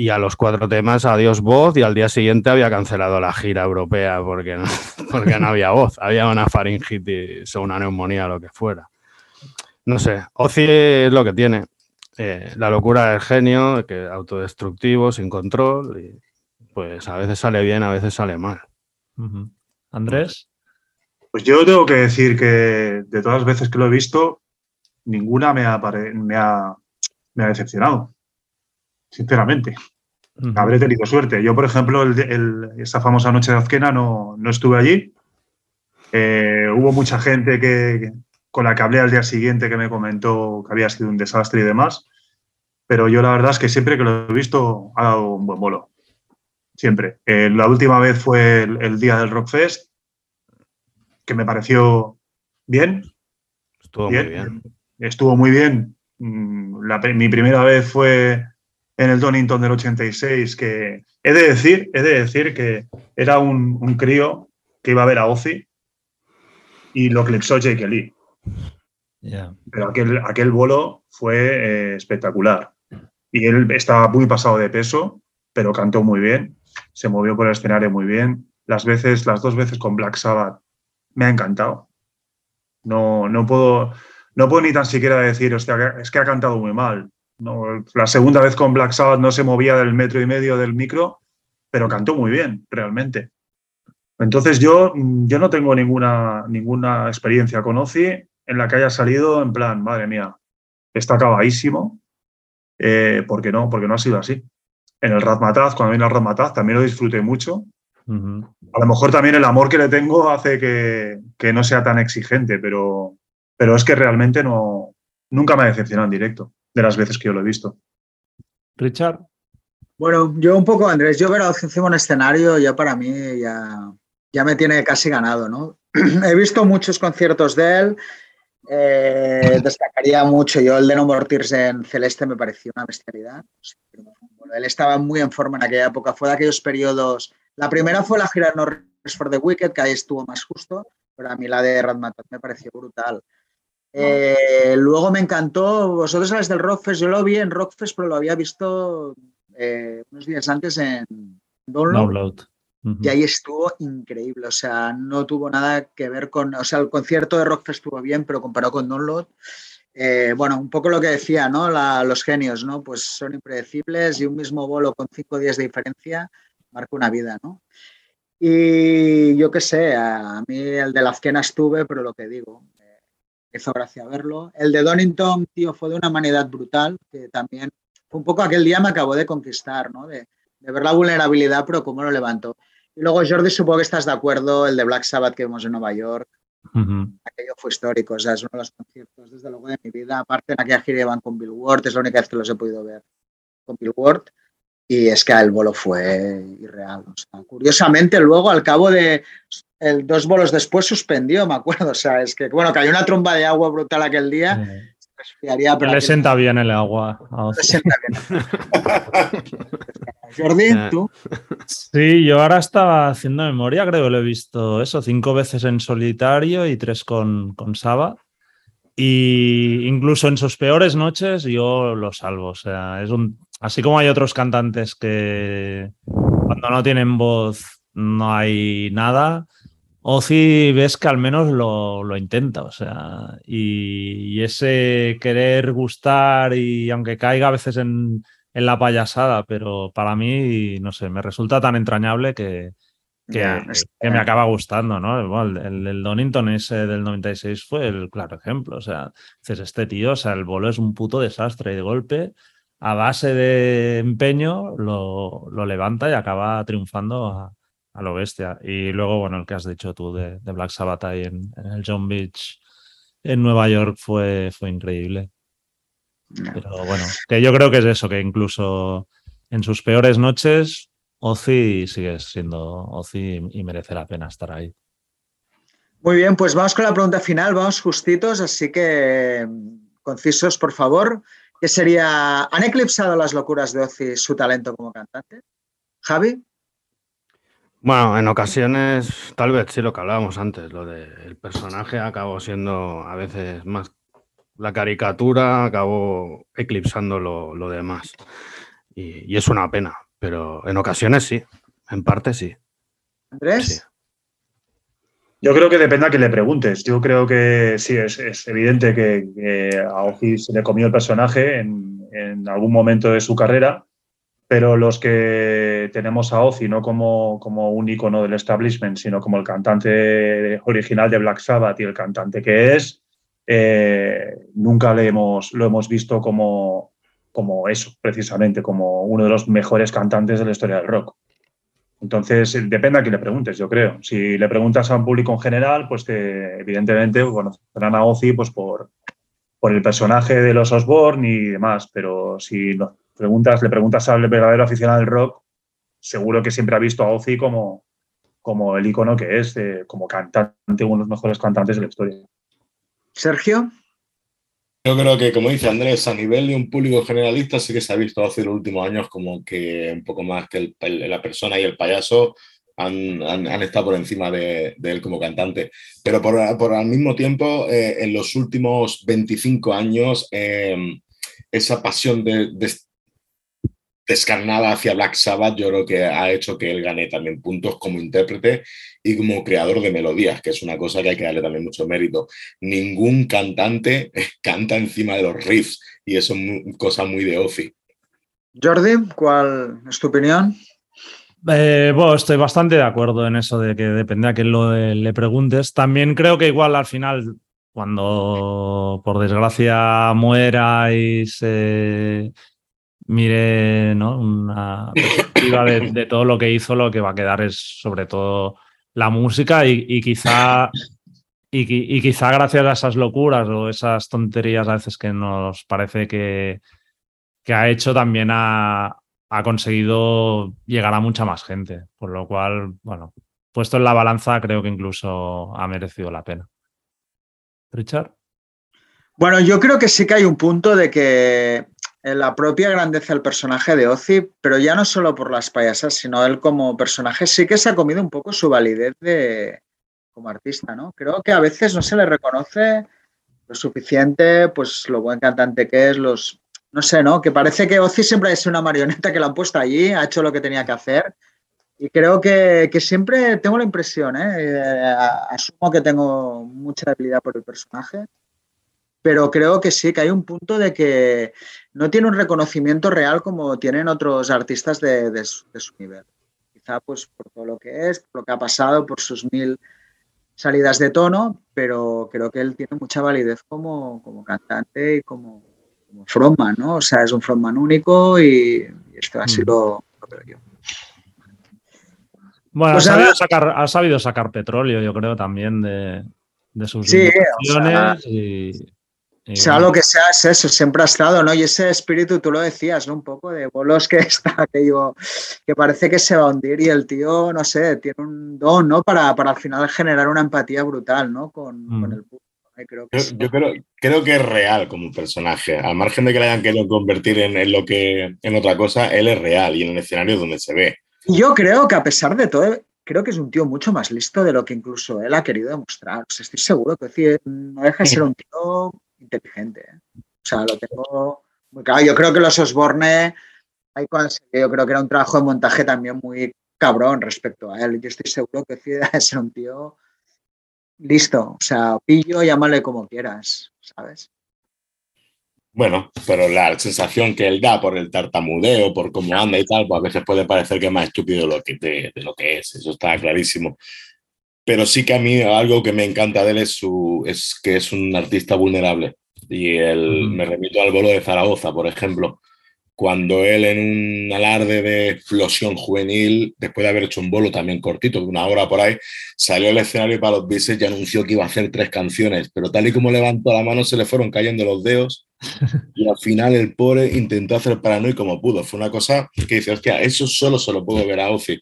y a los cuatro temas adiós voz y al día siguiente había cancelado la gira europea porque no, porque no había voz, había una faringitis o una neumonía, lo que fuera. No sé, Ozzy es lo que tiene, eh, la locura del genio, que autodestructivo, sin control, y pues a veces sale bien, a veces sale mal. Andrés. Pues yo tengo que decir que de todas las veces que lo he visto, ninguna me ha, me ha, me ha decepcionado, sinceramente. Habré tenido suerte. Yo, por ejemplo, el, esa famosa noche de Azquena no, no estuve allí. Eh, hubo mucha gente que, con la que hablé al día siguiente que me comentó que había sido un desastre y demás. Pero yo la verdad es que siempre que lo he visto ha dado un buen bolo. Siempre. Eh, la última vez fue el, día del Rockfest, que me pareció bien. Estuvo muy bien. Estuvo muy bien. Mm, mi primera vez fue en el Donington del 86, que he de decir, he de decir que era un, crío que iba a ver a Ozzy y lo eclipsó Jake Lee. Pero aquel, aquel bolo fue eh, espectacular. Y él estaba muy pasado de peso, pero cantó muy bien, se movió por el escenario muy bien. Las veces, las dos veces con Black Sabbath, me ha encantado. No, no puedo, no puedo ni tan siquiera decir, hostia, es que ha cantado muy mal. No, la segunda vez con Black Sabbath no se movía del metro y medio del micro, pero cantó muy bien, realmente. Entonces yo, yo no tengo ninguna, ninguna experiencia con Ozzy en la que haya salido en plan, madre mía, está acabadísimo. Eh, ¿Por qué no? Porque no ha sido así. En el Razmataz, cuando vine al Razmataz, también lo disfruté mucho. A lo mejor también el amor que le tengo hace que, que, no sea tan exigente, pero, pero es que realmente no, nunca me ha decepcionado en directo de las veces que yo lo he visto. Richard. Bueno, yo un poco, Andrés, yo ver a encima un escenario ya para mí ya, ya me tiene casi ganado, ¿no? He visto muchos conciertos de él, eh, destacaría mucho, yo el de No Mortirs en Celeste me pareció una bestialidad. él estaba muy en forma en aquella época, fue de aquellos periodos, la primera fue la gira No for the Wicked, que ahí estuvo más justo, pero a mí la de Radmatat me pareció brutal. Eh, luego me encantó, vosotros sabéis del Rockfest, yo lo vi en Rockfest, pero lo había visto eh, unos días antes en Download. Y ahí estuvo increíble, o sea, no tuvo nada que ver con, o sea, el concierto de Rockfest estuvo bien, pero comparado con Download, eh, bueno, un poco lo que decía, ¿no? los genios, ¿no? Pues son impredecibles y un mismo bolo con cinco días de diferencia marca una vida, ¿no? Y yo qué sé, a mí el de la Azquena estuve, pero lo que digo, hizo gracia verlo. El de Donington, tío, fue de una humanidad brutal, que también fue un poco aquel día me acabó de conquistar, ¿no? De, ver la vulnerabilidad, pero cómo lo levantó. Y luego, Jordi, supongo que estás de acuerdo, el de Black Sabbath que vimos en Nueva York. Aquello fue histórico, o sea, es uno de los conciertos, desde luego, de mi vida. Aparte, en aquella gira iban con Bill Ward, es la única vez que los he podido ver con Bill Ward. Y es que el bolo fue irreal. curiosamente, luego, al cabo de el, dos bolos después suspendió, me acuerdo. O sea, es que, bueno, cayó una tromba de agua brutal aquel día. pero le sienta bien el agua. Le sienta bien. Jordi, ¿tú? Sí, yo ahora estaba haciendo memoria, creo que lo he visto eso, cinco veces en solitario y tres con, con Saba. Y incluso en sus peores noches yo lo salvo. O sea, es un. Así como hay otros cantantes que cuando no tienen voz no hay nada. Ozzy ves que al menos lo, intenta, o sea, y, ese querer gustar y aunque caiga a veces en, la payasada, pero para mí, no sé, me resulta tan entrañable que, que, me acaba gustando, ¿no? el, el, Donington ese del 96 fue el claro ejemplo, o sea, dices, este tío, o sea, el bolo es un puto desastre y de golpe, a base de empeño, lo, lo levanta y acaba triunfando a, a lo bestia. Y luego, bueno, el que has dicho tú de, Black Sabbath ahí en, el John Beach en Nueva York fue, fue increíble. Pero bueno, que yo creo que es eso, que incluso en sus peores noches, Ozzy sigue siendo Ozzy y merece la pena estar ahí. Muy bien, pues vamos con la pregunta final, vamos justitos, así que concisos, por favor. ¿Qué sería, ¿han eclipsado las locuras de Ozzy su talento como cantante? Javi. Bueno, en ocasiones, tal vez sí lo que hablábamos antes, lo del personaje acabó siendo a veces más la caricatura, acabó eclipsando lo, demás. Y, es una pena, pero en ocasiones sí, en parte sí. ¿Andrés? Yo creo que depende a que le preguntes. Yo creo que sí, es, evidente que, a Oji se le comió el personaje en, en algún momento de su carrera pero los que tenemos a Ozzy no como, como un icono del establishment, sino como el cantante original de Black Sabbath y el cantante que es, eh, nunca lo hemos visto como, como eso, precisamente, como uno de los mejores cantantes de la historia del rock. Entonces, depende a quién le preguntes, yo creo. Si le preguntas a un público en general, pues que evidentemente conocerán a Ozzy pues por, por el personaje de los Osborne y demás, pero si nos preguntas, le preguntas al verdadero aficionado del rock, seguro que siempre ha visto a Ozzy como, como el icono que es, como cantante, uno de los mejores cantantes de la historia. Sergio. Yo creo que, como dice Andrés, a nivel de un público generalista sí que se ha visto hace los últimos años como que un poco más que la persona y el payaso han, estado por encima de, él como cantante. Pero por, al mismo tiempo, eh, en los últimos 25 años, eh, esa pasión de, descarnada hacia Black Sabbath, yo creo que ha hecho que él gane también puntos como intérprete y como creador de melodías, que es una cosa que hay que darle también mucho mérito. Ningún cantante canta encima de los riffs y eso es cosa muy de Ozzy. Jordi, ¿cuál es tu opinión? Eh, bueno, estoy bastante de acuerdo en eso de que depende a quién lo le preguntes. También creo que igual al final, cuando por desgracia muera y se mire ¿no? una perspectiva de, todo lo que hizo, lo que va a quedar es sobre todo la música y, quizá y, quizá gracias a esas locuras o esas tonterías a veces que nos parece que, que ha hecho también ha, ha conseguido llegar a mucha más gente, por lo cual, bueno, puesto en la balanza creo que incluso ha merecido la pena. Richard. Bueno, yo creo que sí que hay un punto de que la propia grandeza del personaje de Ozzy, pero ya no solo por las payasas, sino él como personaje, sí que se ha comido un poco su validez de, como artista, ¿no? Creo que a veces no se le reconoce lo suficiente, pues lo buen cantante que es, los, no sé, ¿no? Que parece que Ozzy siempre es una marioneta que la han puesto allí, ha hecho lo que tenía que hacer. Y creo que, que siempre tengo la impresión, ¿eh? ¿eh? asumo que tengo mucha debilidad por el personaje, pero creo que sí, que hay un punto de que no tiene un reconocimiento real como tienen otros artistas de, su, nivel. Quizá pues por todo lo que es, por lo que ha pasado, por sus mil salidas de tono, pero creo que él tiene mucha validez como, como cantante y como, como, frontman, ¿no? O sea, es un frontman único y, esto así mm. lo, lo creo yo. Bueno, pues ha, sabido sacar, petróleo, yo creo, también de, sus sí, y sea lo que sea, es eso, siempre ha estado, ¿no? Y ese espíritu, tú lo decías, ¿no? Un poco de bolos que está, que digo, que parece que se va a hundir y el tío, no sé, tiene un don, ¿no? Para, para al final generar una empatía brutal, ¿no? Con, mm. el público. Creo yo, creo, creo, que es real como personaje. Al margen de que le hayan querido convertir en, lo que, en otra cosa, él es real y en el escenario donde se ve. Yo creo que a pesar de todo, creo que es un tío mucho más listo de lo que incluso él ha querido demostrar. O sea, estoy seguro que no deja de ser un tío inteligente. ¿eh? O sea, lo tengo muy claro. Yo creo que los Osborne, yo creo que era un trabajo de montaje también muy cabrón respecto a él. Yo estoy seguro que Cid es un tío listo. O sea, pillo, llámale como quieras, ¿sabes? Bueno, pero la sensación que él da por el tartamudeo, por cómo anda y tal, pues a veces puede parecer que es más estúpido lo que, de, lo que es, eso está clarísimo pero sí que a mí algo que me encanta de él es, su, es que es un artista vulnerable. Y el, me remito al bolo de Zaragoza, por ejemplo, cuando él en un alarde de explosión juvenil, después de haber hecho un bolo también cortito, de una hora por ahí, salió al escenario para los Beatles y anunció que iba a hacer tres canciones, pero tal y como levantó la mano se le fueron cayendo los dedos y al final el pobre intentó hacer paranoia como pudo. Fue una cosa que dice, hostia, eso solo se lo puedo ver a Ozzy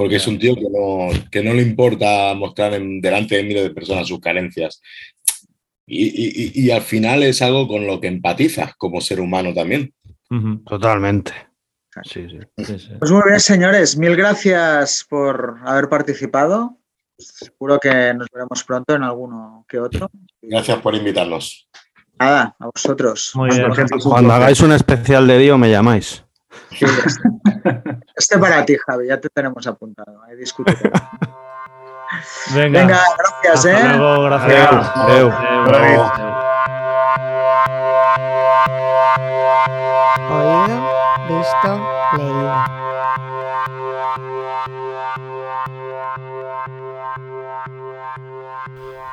porque es un tío que no, que no le importa mostrar en, delante de miles de personas sus carencias. Y, y, al final es algo con lo que empatizas como ser humano también. Totalmente. Sí, sí, Pues muy bien, señores. Mil gracias por haber participado. Seguro que nos veremos pronto en alguno que otro. Gracias por invitarnos. Nada, a vosotros. Muy bien. Cuando hagáis un especial de Dio me llamáis. este para ti, Javi, ya te tenemos apuntado. Ahí Venga, Venga gracias, ¿eh? Luego, gracias. Adeu. Oído, visto, leído.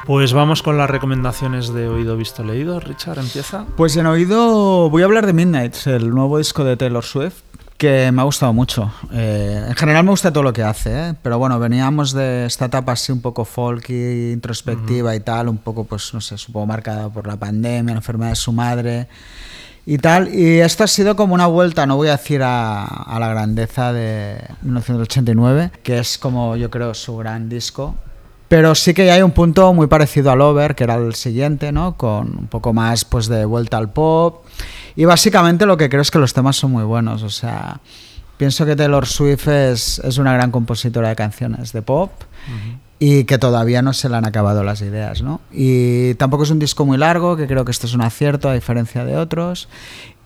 Pues vamos con las recomendaciones de Oído, Visto, Leído. Richard, empieza. Pues en Oído voy a hablar de Midnight, el nuevo disco de Taylor Swift, que me ha gustado mucho. Eh, en general me gusta todo lo que hace, ¿eh? pero bueno, veníamos de esta etapa así un poco folky, introspectiva y tal, un poco, pues no sé, supongo marcada por la pandemia, la enfermedad de su madre y tal. Y esto ha sido como una vuelta, no voy a decir a, a la grandeza de 1989, que es como yo creo su gran disco, pero sí que hay un punto muy parecido al Over, que era el siguiente, ¿no? Con un poco más pues de vuelta al pop. Y básicamente lo que creo es que los temas son muy buenos. O sea, pienso que Taylor Swift es, es una gran compositora de canciones de pop. Y que todavía no se le han acabado las ideas, ¿no? Y tampoco es un disco muy largo, que creo que esto es un acierto a diferencia de otros.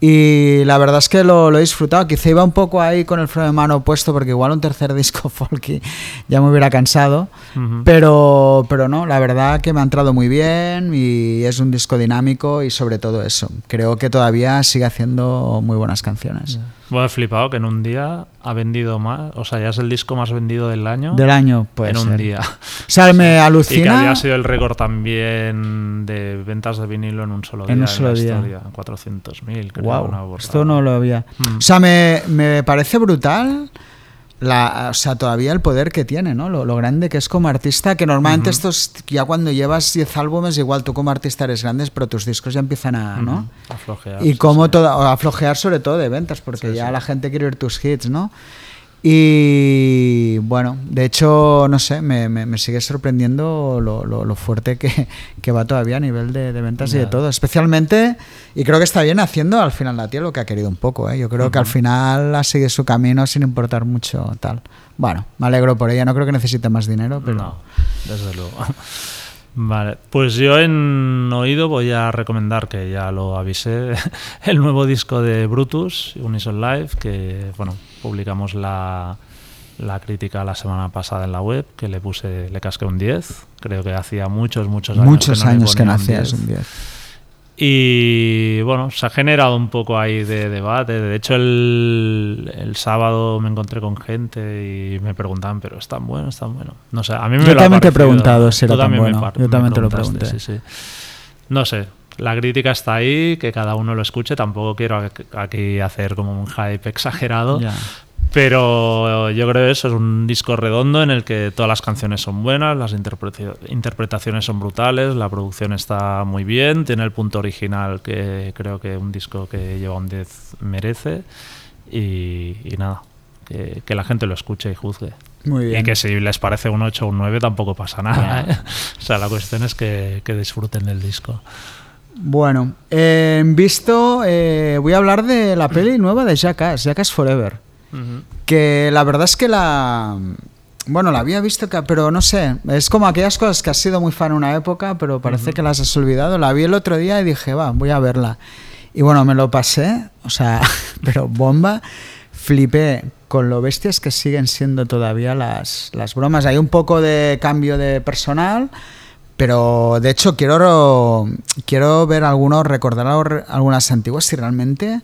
Y la verdad es que lo, lo, he disfrutado. Quizá iba un poco ahí con el freno de mano puesto, porque igual un tercer disco folky ya me hubiera cansado. Uh -huh. pero, pero no, la verdad que me ha entrado muy bien y es un disco dinámico y sobre todo eso. Creo que todavía sigue haciendo muy buenas canciones. Yeah. Bueno, he flipado que en un día ha vendido más, o sea, ya es el disco más vendido del año. Del año, pues. En un día. O sea, me alucina. Y que había sido el récord también de ventas de vinilo en un solo día. En un solo en día. Historia, 400.000, creo. Wow, esto no lo había. Mm. O sea, me, me parece brutal. La, o sea, todavía el poder que tiene, ¿no? Lo, lo grande que es como artista, que normalmente uh -huh. estos, ya cuando llevas 10 álbumes, igual tú como artista eres grande, pero tus discos ya empiezan a, ¿no? Uh -huh. a flojear. Y como sí. todo, a flojear sobre todo de ventas, porque sí, ya la gente quiere oír tus hits, ¿no? Y bueno, de hecho, no sé, me, me, me sigue sorprendiendo lo, lo, lo fuerte que, que, va todavía a nivel de, de ventas yeah. y de todo. Especialmente, y creo que está bien haciendo al final la tía lo que ha querido un poco. ¿eh? Yo creo uh -huh. que al final ha seguido su camino sin importar mucho tal. Bueno, me alegro por ella. No creo que necesite más dinero, pero. No, desde luego. Vale, pues yo en oído voy a recomendar, que ya lo avisé, el nuevo disco de Brutus, Unison Live, que bueno, publicamos la, la crítica la semana pasada en la web, que le puse, le casqué un 10, creo que hacía muchos, muchos años muchos que no años que no hacías un 10. Y bueno, se ha generado un poco ahí de debate. De hecho, el, el, sábado me encontré con gente y me preguntaban, pero ¿es tan bueno? ¿Es tan bueno? No sé, a mí me Yo lo también te he preguntado si era tan bueno. Yo también te lo pregunté. Sí, sí. No sé, la crítica está ahí, que cada uno lo escuche. Tampoco quiero aquí hacer como un hype exagerado. Ya. Pero yo creo que eso es un disco redondo en el que todas las canciones son buenas, las interpretaciones son brutales, la producción está muy bien, tiene el punto original que creo que un disco que lleva un 10 merece. Y, y nada, que, que, la gente lo escuche y juzgue. Muy bien. Y que si les parece un 8 o un 9 tampoco pasa nada. ¿eh? O sea, la cuestión es que, que disfruten del disco. Bueno, eh, visto, eh, voy a hablar de la peli nueva de Jackass, Jackass Forever. Uh -huh. Que la verdad es que la. Bueno, la había visto, pero no sé. Es como aquellas cosas que has sido muy fan en una época, pero parece uh -huh. que las has olvidado. La vi el otro día y dije, va, voy a verla. Y bueno, me lo pasé, o sea, pero bomba. Flipé con lo bestias que siguen siendo todavía las, las bromas. Hay un poco de cambio de personal, pero de hecho quiero, quiero ver algunos, recordar algunas antiguas si realmente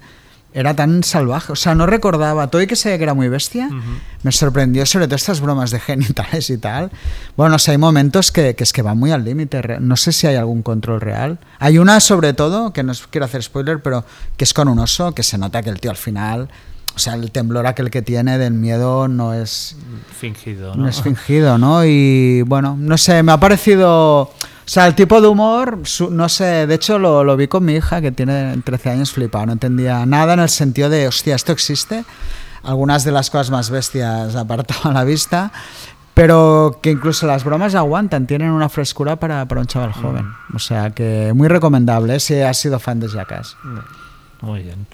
era tan salvaje. O sea, no recordaba. Todo y que sabía que era muy bestia, uh -huh. me sorprendió sobre todo estas bromas de genitales y tal. Bueno, no sé, hay momentos que, que es que van muy al límite. No sé si hay algún control real. Hay una, sobre todo, que no quiero hacer spoiler, pero que es con un oso, que se nota que el tío al final. O sea, el temblor aquel que tiene del miedo no es. Fingido, ¿no? No es fingido, ¿no? Y bueno, no sé, me ha parecido. O sea, el tipo de humor, no sé, de hecho lo, lo, vi con mi hija que tiene 13 años flipado, no entendía nada en el sentido de, hostia, ¿esto existe? Algunas de las cosas más bestias apartaban la vista, pero que incluso las bromas aguantan, tienen una frescura para, para un chaval joven. Mm. O sea, que muy recomendable si has sido fan de Jackass. Muy bien.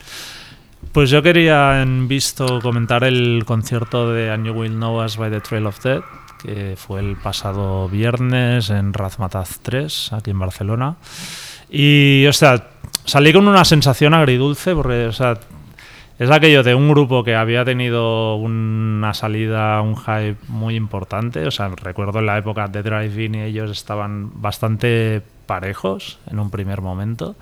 Pues yo quería en visto comentar el concierto de And You Will Know Us by the Trail of Death que fue el pasado viernes en Razmataz 3, aquí en Barcelona. Y, o sea, salí con una sensación agridulce, porque, o sea, es aquello de un grupo que había tenido una salida, un hype muy importante. O sea, recuerdo en la época de Drive-In y ellos estaban bastante parejos en un primer momento.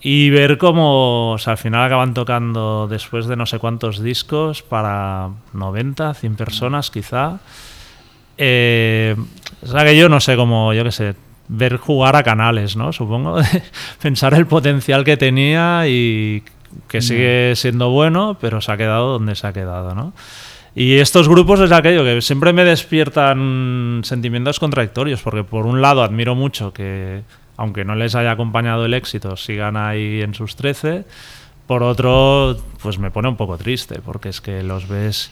Y ver cómo o sea, al final acaban tocando después de no sé cuántos discos para 90, 100 personas quizá. Eh, O sea que yo no sé cómo, yo qué sé, ver jugar a canales, ¿no? Supongo, pensar el potencial que tenía y que sigue siendo bueno, pero se ha quedado donde se ha quedado, ¿no? Y estos grupos es aquello que siempre me despiertan sentimientos contradictorios, porque por un lado admiro mucho que, aunque no les haya acompañado el éxito, sigan ahí en sus 13. Por otro, pues me pone un poco triste, porque es que los ves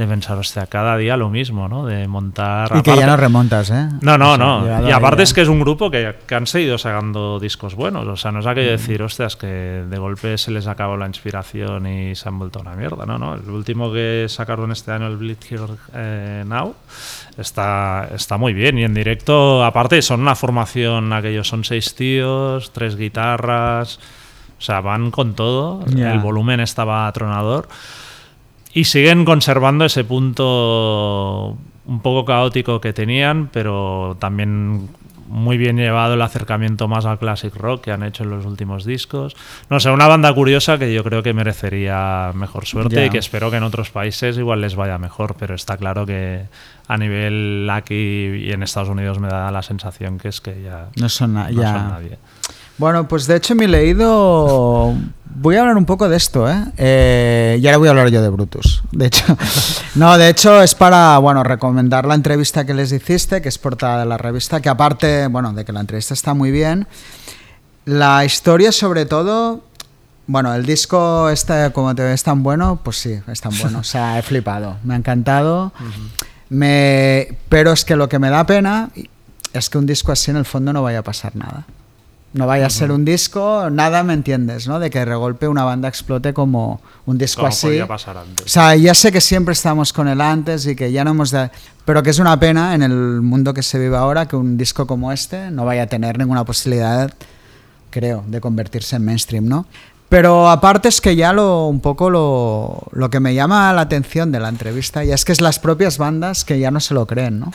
de pensar, hostia, cada día lo mismo, ¿no? De montar... Y que ya no remontas, ¿eh? No, no, O sea, no. Y aparte es que es un grupo que, que han seguido sacando discos buenos. O sea, no es aquello Mm. de decir, hostias, que de golpe se les acabó la inspiración y se han vuelto una mierda. No, no. El último que sacaron este año, el Bleed Here eh, Now, está, está muy bien. Y en directo, aparte, son una formación, aquellos son seis tíos, tres guitarras. O sea, van con todo. Ya. El volumen estaba atronador. Y siguen conservando ese punto un poco caótico que tenían, pero también muy bien llevado el acercamiento más al classic rock que han hecho en los últimos discos. No sé, una banda curiosa que yo creo que merecería mejor suerte Ya. y que espero que en otros países igual les vaya mejor, pero está claro que a nivel aquí y en Estados Unidos me da la sensación que es que ya No son, na- no ya. son nadie. Bueno, pues de hecho me he leído... Voy a hablar un poco de esto, ¿eh? Eh, y ahora voy a hablar yo de Brutus. De hecho, no, de hecho es para, bueno, recomendar la entrevista que les hiciste, que es portada de la revista, que aparte, bueno, de que la entrevista está muy bien, la historia sobre todo... Bueno, el disco este, como te ves tan bueno, pues sí, es tan bueno. O sea, he flipado, me ha encantado. Me, pero es que lo que me da pena es que un disco así en el fondo no vaya a pasar nada. No vaya a ser un disco, nada me entiendes, ¿no? De que de golpe una banda explote como un disco Como así. pasar antes. O sea, ya sé que siempre estamos con el antes y que ya no hemos de... Pero que es una pena en el mundo que se vive ahora que un disco como este no vaya a tener ninguna posibilidad, creo, de convertirse en mainstream, ¿no? Pero aparte es que ya lo, un poco lo, lo que me llama la atención de la entrevista ya es que es las propias bandas que ya no se lo creen, ¿no?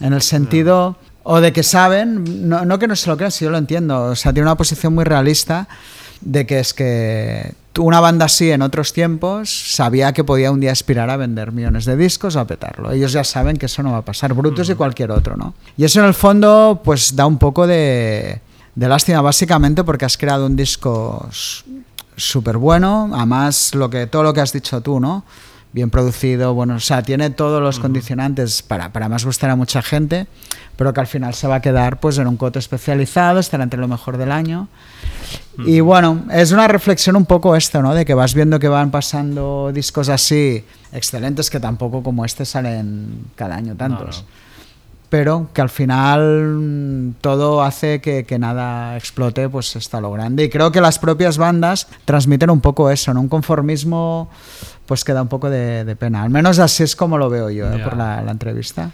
En el sentido... O de que saben, no, no que no se lo crean, si yo lo entiendo, o sea, tiene una posición muy realista de que es que una banda así en otros tiempos sabía que podía un día aspirar a vender millones de discos o a petarlo. Ellos ya saben que eso no va a pasar, Brutus y cualquier otro, ¿no? Y eso en el fondo pues da un poco de, de lástima, básicamente porque has creado un disco súper bueno, además lo que, todo lo que has dicho tú, ¿no? Bien producido, bueno, o sea, tiene todos los condicionantes para, para más gustar a mucha gente, pero que al final se va a quedar pues en un coto especializado, estará entre lo mejor del año. Y bueno, es una reflexión un poco esto, ¿no? De que vas viendo que van pasando discos así excelentes que tampoco como este salen cada año tantos. no. Pero que al final mm, todo hace que, que nada explote pues hasta lo grande. Y creo que las propias bandas transmiten un poco eso, ¿no? Un conformismo pues que da un poco de, de pena. Al menos así es como lo veo yo ¿eh? Ya. por la, la entrevista.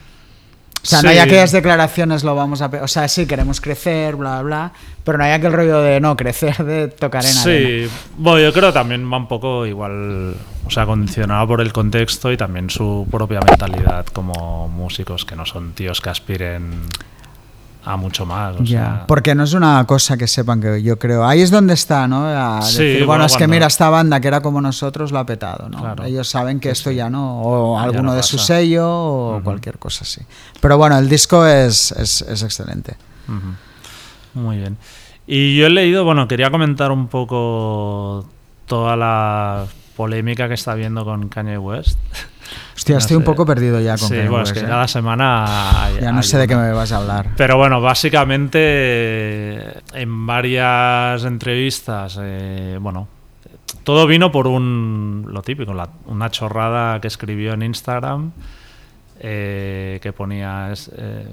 O sea, no hay Sí. aquellas declaraciones, lo vamos a... O sea, sí, queremos crecer, bla, bla, pero no hay aquel rollo de no crecer, de tocar en arena. Sí, bueno, yo creo también va un poco igual, o sea, condicionado por el contexto y también su propia mentalidad como músicos, que no son tíos que aspiren a mucho más. O sea, porque no es una cosa que sepan que yo creo. Ahí es donde está, ¿no? A Sí, decir, bueno, bueno, es que mira, esta banda que era como nosotros lo ha petado, ¿no? Claro. Ellos saben que esto ya no, o alguno no de su sello o cualquier cosa así. Pero bueno, el disco es, es, es excelente. Muy bien. Y yo he leído, bueno, quería comentar un poco toda la polémica que está habiendo con Kanye West. Hostia, No estoy un poco perdido ya con sí, bueno, es que ¿eh? cada semana hay- Ya no hay sé de qué me vas a hablar. Pero bueno, básicamente en varias entrevistas, eh, bueno, todo vino por un, lo típico, la- una chorrada que escribió en Instagram eh, que ponía, eh,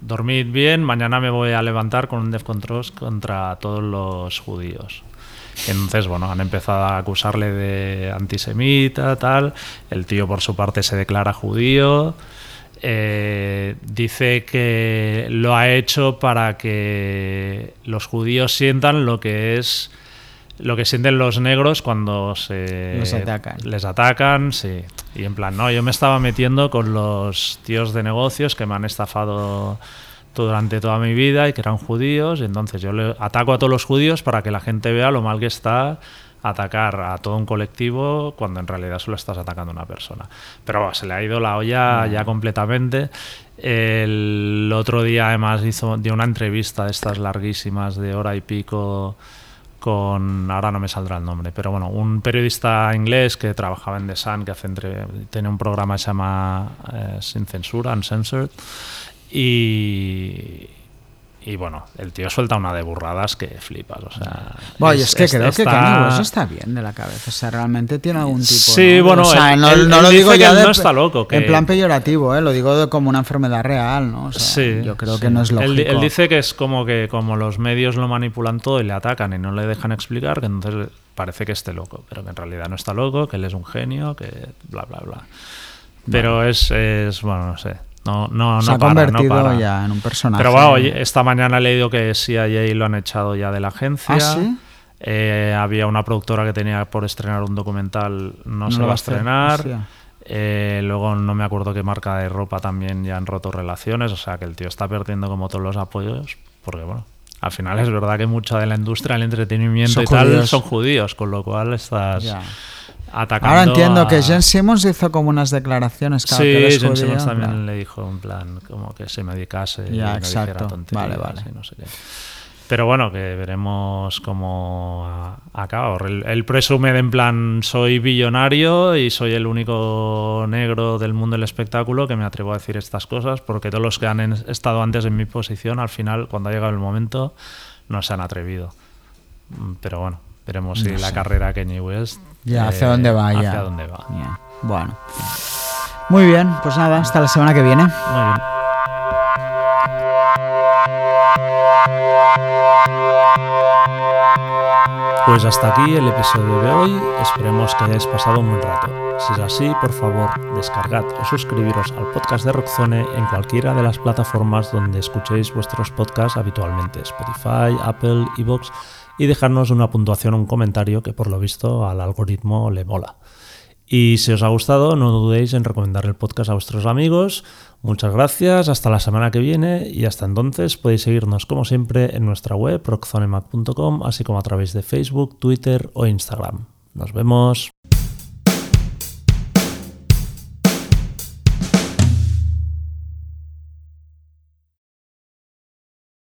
dormid bien, mañana me voy a levantar con un Defcon contra todos los judíos. Entonces, bueno, han empezado a acusarle de antisemita, tal. El tío, por su parte, se declara judío. Eh, dice que lo ha hecho para que los judíos sientan lo que es lo que sienten los negros cuando se Los atacan. les atacan, sí. Y en plan, no, yo me estaba metiendo con los tíos de negocios que me han estafado durante toda mi vida y que eran judíos, y entonces yo le ataco a todos los judíos para que la gente vea lo mal que está atacar a todo un colectivo cuando en realidad solo estás atacando a una persona. Pero bueno, se le ha ido la olla ya completamente. El otro día además hizo dio una entrevista de estas larguísimas de hora y pico con ahora no me saldrá el nombre, pero bueno, un periodista inglés que trabajaba en The Sun, que hace entre, tiene un programa que se llama eh, Sin Censura, Uncensored, y, y bueno, el tío suelta una de burradas que flipas. O sea, Bueno, es, es que es, creo está... que Kanye West está bien de la cabeza. O sea, realmente tiene algún tipo. Sí, ¿no? bueno, o sea, él, no, él, no él lo digo ya de, no está loco. Que... En plan peyorativo, ¿eh? lo digo de, como una enfermedad real, ¿no? O sea, sí, yo creo sí. que no es lógico. Él, él, dice que es como que como los medios lo manipulan todo y le atacan y no le dejan explicar, que entonces parece que esté loco, pero que en realidad no está loco, que él es un genio, que bla, bla, bla. Pero bueno. es, es, bueno, no sé. No, no, Se no ha para, convertido no para. ya en un personaje. Pero bueno, esta mañana he leído que CIA lo han echado ya de la agencia. ¿Ah, sí? Eh, había una productora que tenía por estrenar un documental, no, No se lo va a hacer, estrenar. Eh, luego no me acuerdo qué marca de ropa también ya han roto relaciones. O sea que el tío está perdiendo como todos los apoyos. Porque bueno, al final es verdad que mucha de la industria del entretenimiento Son y tal judíos. son judíos, con lo cual estás Ya. Atacando. Ahora entiendo a- que Jen Simmons hizo como unas declaraciones. Claro, que Sí, es Jen Simmons también le dijo en plan como que se medicase y Ya, no dijera exacto. tonterías Vale, vale. y no sé qué. Pero bueno, que veremos cómo acaba. Él, él presume de en plan soy billonario y soy el único negro del mundo del espectáculo que me atrevo a decir estas cosas porque todos los que han estado antes en mi posición al final cuando ha llegado el momento no se han atrevido. Mm, Pero bueno, veremos si No la sé. carrera de Kanye West Ya, eh, hacia dónde va ya. hacia dónde va. Ya, Bueno. Muy bien, pues nada, hasta la semana que viene. Muy bien. Pues hasta aquí el episodio de hoy. Esperemos que hayáis pasado un buen rato. Si es así, por favor, descargad o suscribiros al podcast de Rockzone en cualquiera de las plataformas donde escuchéis vuestros podcasts habitualmente, Spotify, Apple, Evox, y dejarnos una puntuación o un comentario que por lo visto al algoritmo le mola. Y si os ha gustado, no dudéis en recomendar el podcast a vuestros amigos. Muchas gracias, hasta la semana que viene y hasta entonces podéis seguirnos como siempre en nuestra web rockzonemac.com, así como a través de Facebook, Twitter o Instagram. Nos vemos.